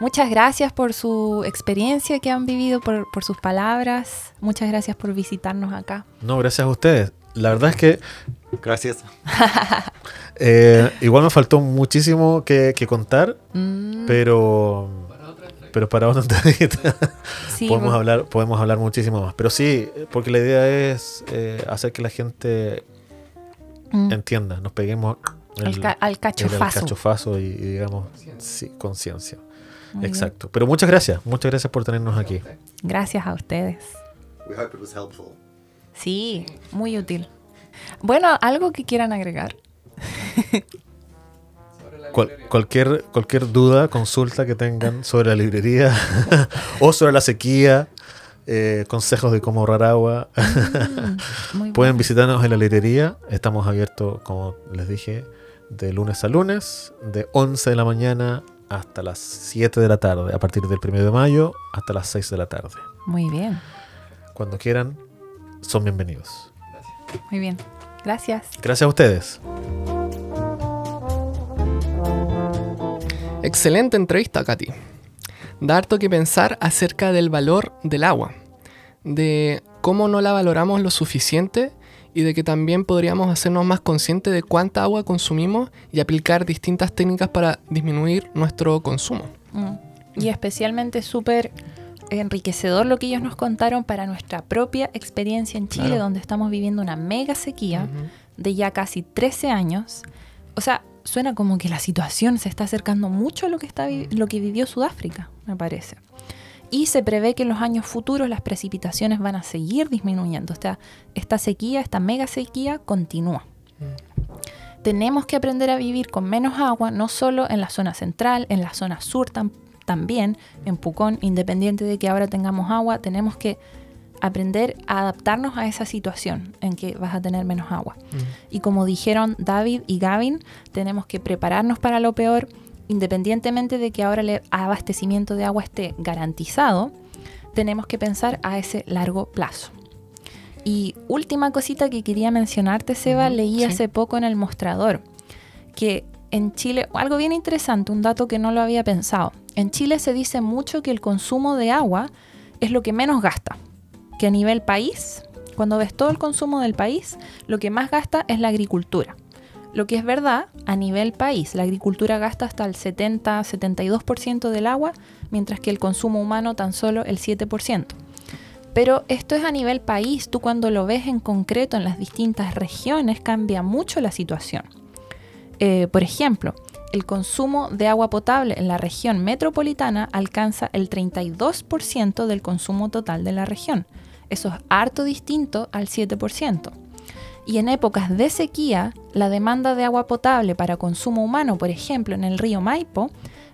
Speaker 2: Muchas gracias por su experiencia que han vivido, por, por sus palabras. Muchas gracias por visitarnos acá.
Speaker 3: No, gracias a ustedes. La verdad es que
Speaker 4: Gracias. [laughs]
Speaker 3: eh, igual me faltó muchísimo que, que contar,
Speaker 2: Mm,
Speaker 3: pero, pero para otra [laughs] entrevista. [laughs]
Speaker 2: sí,
Speaker 3: podemos
Speaker 2: por-
Speaker 3: hablar podemos hablar muchísimo más pero sí porque la idea es eh, hacer que la gente
Speaker 2: mm,
Speaker 3: entienda nos peguemos
Speaker 2: al, ca- al
Speaker 3: el
Speaker 2: cachofazo.
Speaker 3: y, y digamos sí, conciencia
Speaker 2: bien.
Speaker 3: exacto pero muchas gracias muchas gracias por tenernos aquí
Speaker 2: Gracias a ustedes.
Speaker 4: We hope it was helpful.
Speaker 2: Sí, muy útil. Bueno, algo que quieran agregar. [laughs]
Speaker 3: Cual- cualquier cualquier duda consulta que tengan sobre la librería [laughs] o sobre la sequía eh, consejos de cómo ahorrar agua
Speaker 2: Mm, [laughs]
Speaker 3: Pueden visitarnos en la librería. Estamos abiertos, como les dije, de lunes a lunes, de 11 de la mañana hasta las 7 de la tarde, a partir del 1 de mayo hasta las 6 de la tarde.
Speaker 2: Muy bien,
Speaker 3: Cuando quieran, son bienvenidos.
Speaker 2: muy bien. Gracias.
Speaker 3: Gracias a ustedes.
Speaker 1: Excelente entrevista, Katy. Da harto que pensar acerca del valor del agua, de cómo no la valoramos lo suficiente y de que también podríamos hacernos más conscientes de cuánta agua consumimos y aplicar distintas técnicas para disminuir nuestro consumo.
Speaker 2: Mm. Y especialmente súper enriquecedor lo que ellos nos contaron para nuestra propia experiencia en Chile,
Speaker 1: Claro.
Speaker 2: donde estamos viviendo una mega sequía de ya casi 13 años. O sea, suena como que la situación se está acercando mucho a lo que, está lo que vivió Sudáfrica, me parece. Y se prevé que en los años futuros las precipitaciones van a seguir disminuyendo. O sea, esta sequía, esta mega sequía continúa. Tenemos que aprender a vivir con menos agua, no solo en la zona central, en la zona sur tam- también, en Pucón, independiente de que ahora tengamos agua, tenemos que aprender a adaptarnos a esa situación en que vas a tener menos agua. Y como dijeron David y Gavin, tenemos que prepararnos para lo peor, independientemente de que ahora el abastecimiento de agua esté garantizado, tenemos que pensar a ese largo plazo. Y última cosita que quería mencionarte, Seba,
Speaker 1: Ujú,
Speaker 2: leí
Speaker 1: sí.
Speaker 2: hace poco en el mostrador que en Chile, algo bien interesante, un dato que no lo había pensado. En Chile se dice mucho que el consumo de agua es lo que menos gasta, que a nivel país, cuando ves todo el consumo del país, lo que más gasta es la agricultura. Lo que es verdad, a nivel país, la agricultura gasta hasta el 70-72% del agua, mientras que el consumo humano tan solo el 7%. Pero esto es a nivel país, tú cuando lo ves en concreto en las distintas regiones cambia mucho la situación. Eh, por ejemplo, el consumo de agua potable en la región metropolitana alcanza el 32% del consumo total de la región. Eso es harto distinto al 7%. Y en épocas de sequía, la demanda de agua potable para consumo humano, por ejemplo, en el río Maipo,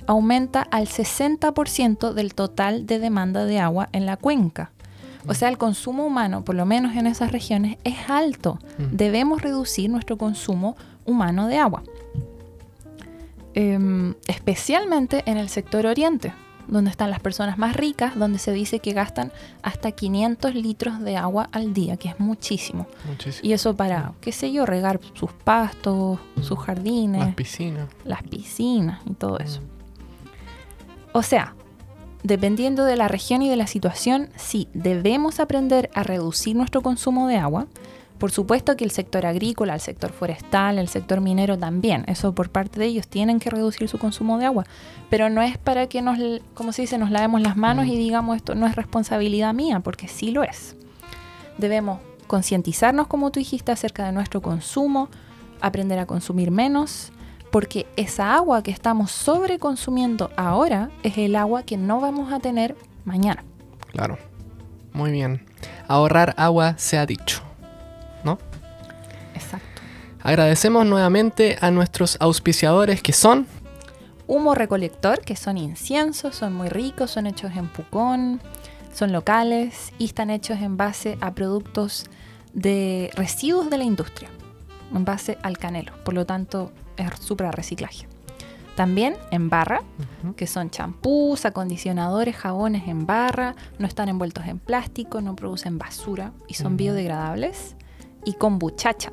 Speaker 2: aumenta al 60% del total de demanda de agua en la cuenca. O sea, el consumo humano, por lo menos en esas regiones, es alto.
Speaker 1: Mm.
Speaker 2: Debemos reducir nuestro consumo humano de agua. Em, especialmente en el sector oriente, donde están las personas más ricas, donde se dice que gastan hasta 500 litros de agua al día, que es muchísimo.
Speaker 1: Muchísimo.
Speaker 2: Y eso para, qué sé yo, regar sus pastos, sus jardines,
Speaker 1: Las piscinas.
Speaker 2: las piscinas y todo eso. O sea, dependiendo de la región y de la situación, sí, debemos aprender a reducir nuestro consumo de agua. Por supuesto que el sector agrícola, el sector forestal, el sector minero también, eso por parte de ellos tienen que reducir su consumo de agua, pero no es para que nos, como se dice, nos lavemos las manos y digamos esto no es responsabilidad mía, porque sí lo es. Debemos concientizarnos, como tú dijiste, acerca de nuestro consumo, aprender a consumir menos, porque esa agua que estamos sobreconsumiendo ahora es el agua que no vamos a tener mañana.
Speaker 1: Claro. Muy bien. Ahorrar agua se ha dicho. Agradecemos nuevamente a nuestros auspiciadores que son
Speaker 2: Humo recolector, que son inciensos, son muy ricos, son hechos en Pucón, son locales y están hechos en base a productos de residuos de la industria, en base al canelo. Por lo tanto, es súper reciclaje. También en barra,
Speaker 1: Ujú.
Speaker 2: que son champús, acondicionadores, jabones en barra, no están envueltos en plástico, no producen basura y son biodegradables. Y kombuchacha,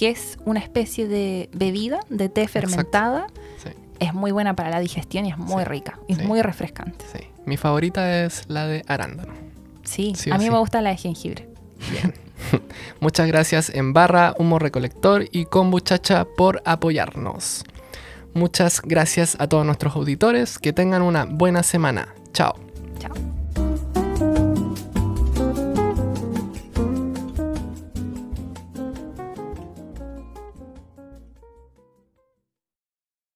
Speaker 2: que es una especie de bebida de té fermentada.
Speaker 1: Sí,
Speaker 2: Es muy buena para la digestión y es muy
Speaker 1: Sí,
Speaker 2: rica.
Speaker 1: Sí.
Speaker 2: es muy refrescante.
Speaker 1: sí. Mi favorita es la de arándano.
Speaker 2: Sí, a mí me gusta la de jengibre. [laughs]
Speaker 1: Muchas gracias en barra, humo recolector y kombuchacha por apoyarnos. Muchas gracias a todos nuestros auditores. Que tengan una buena semana. Chao.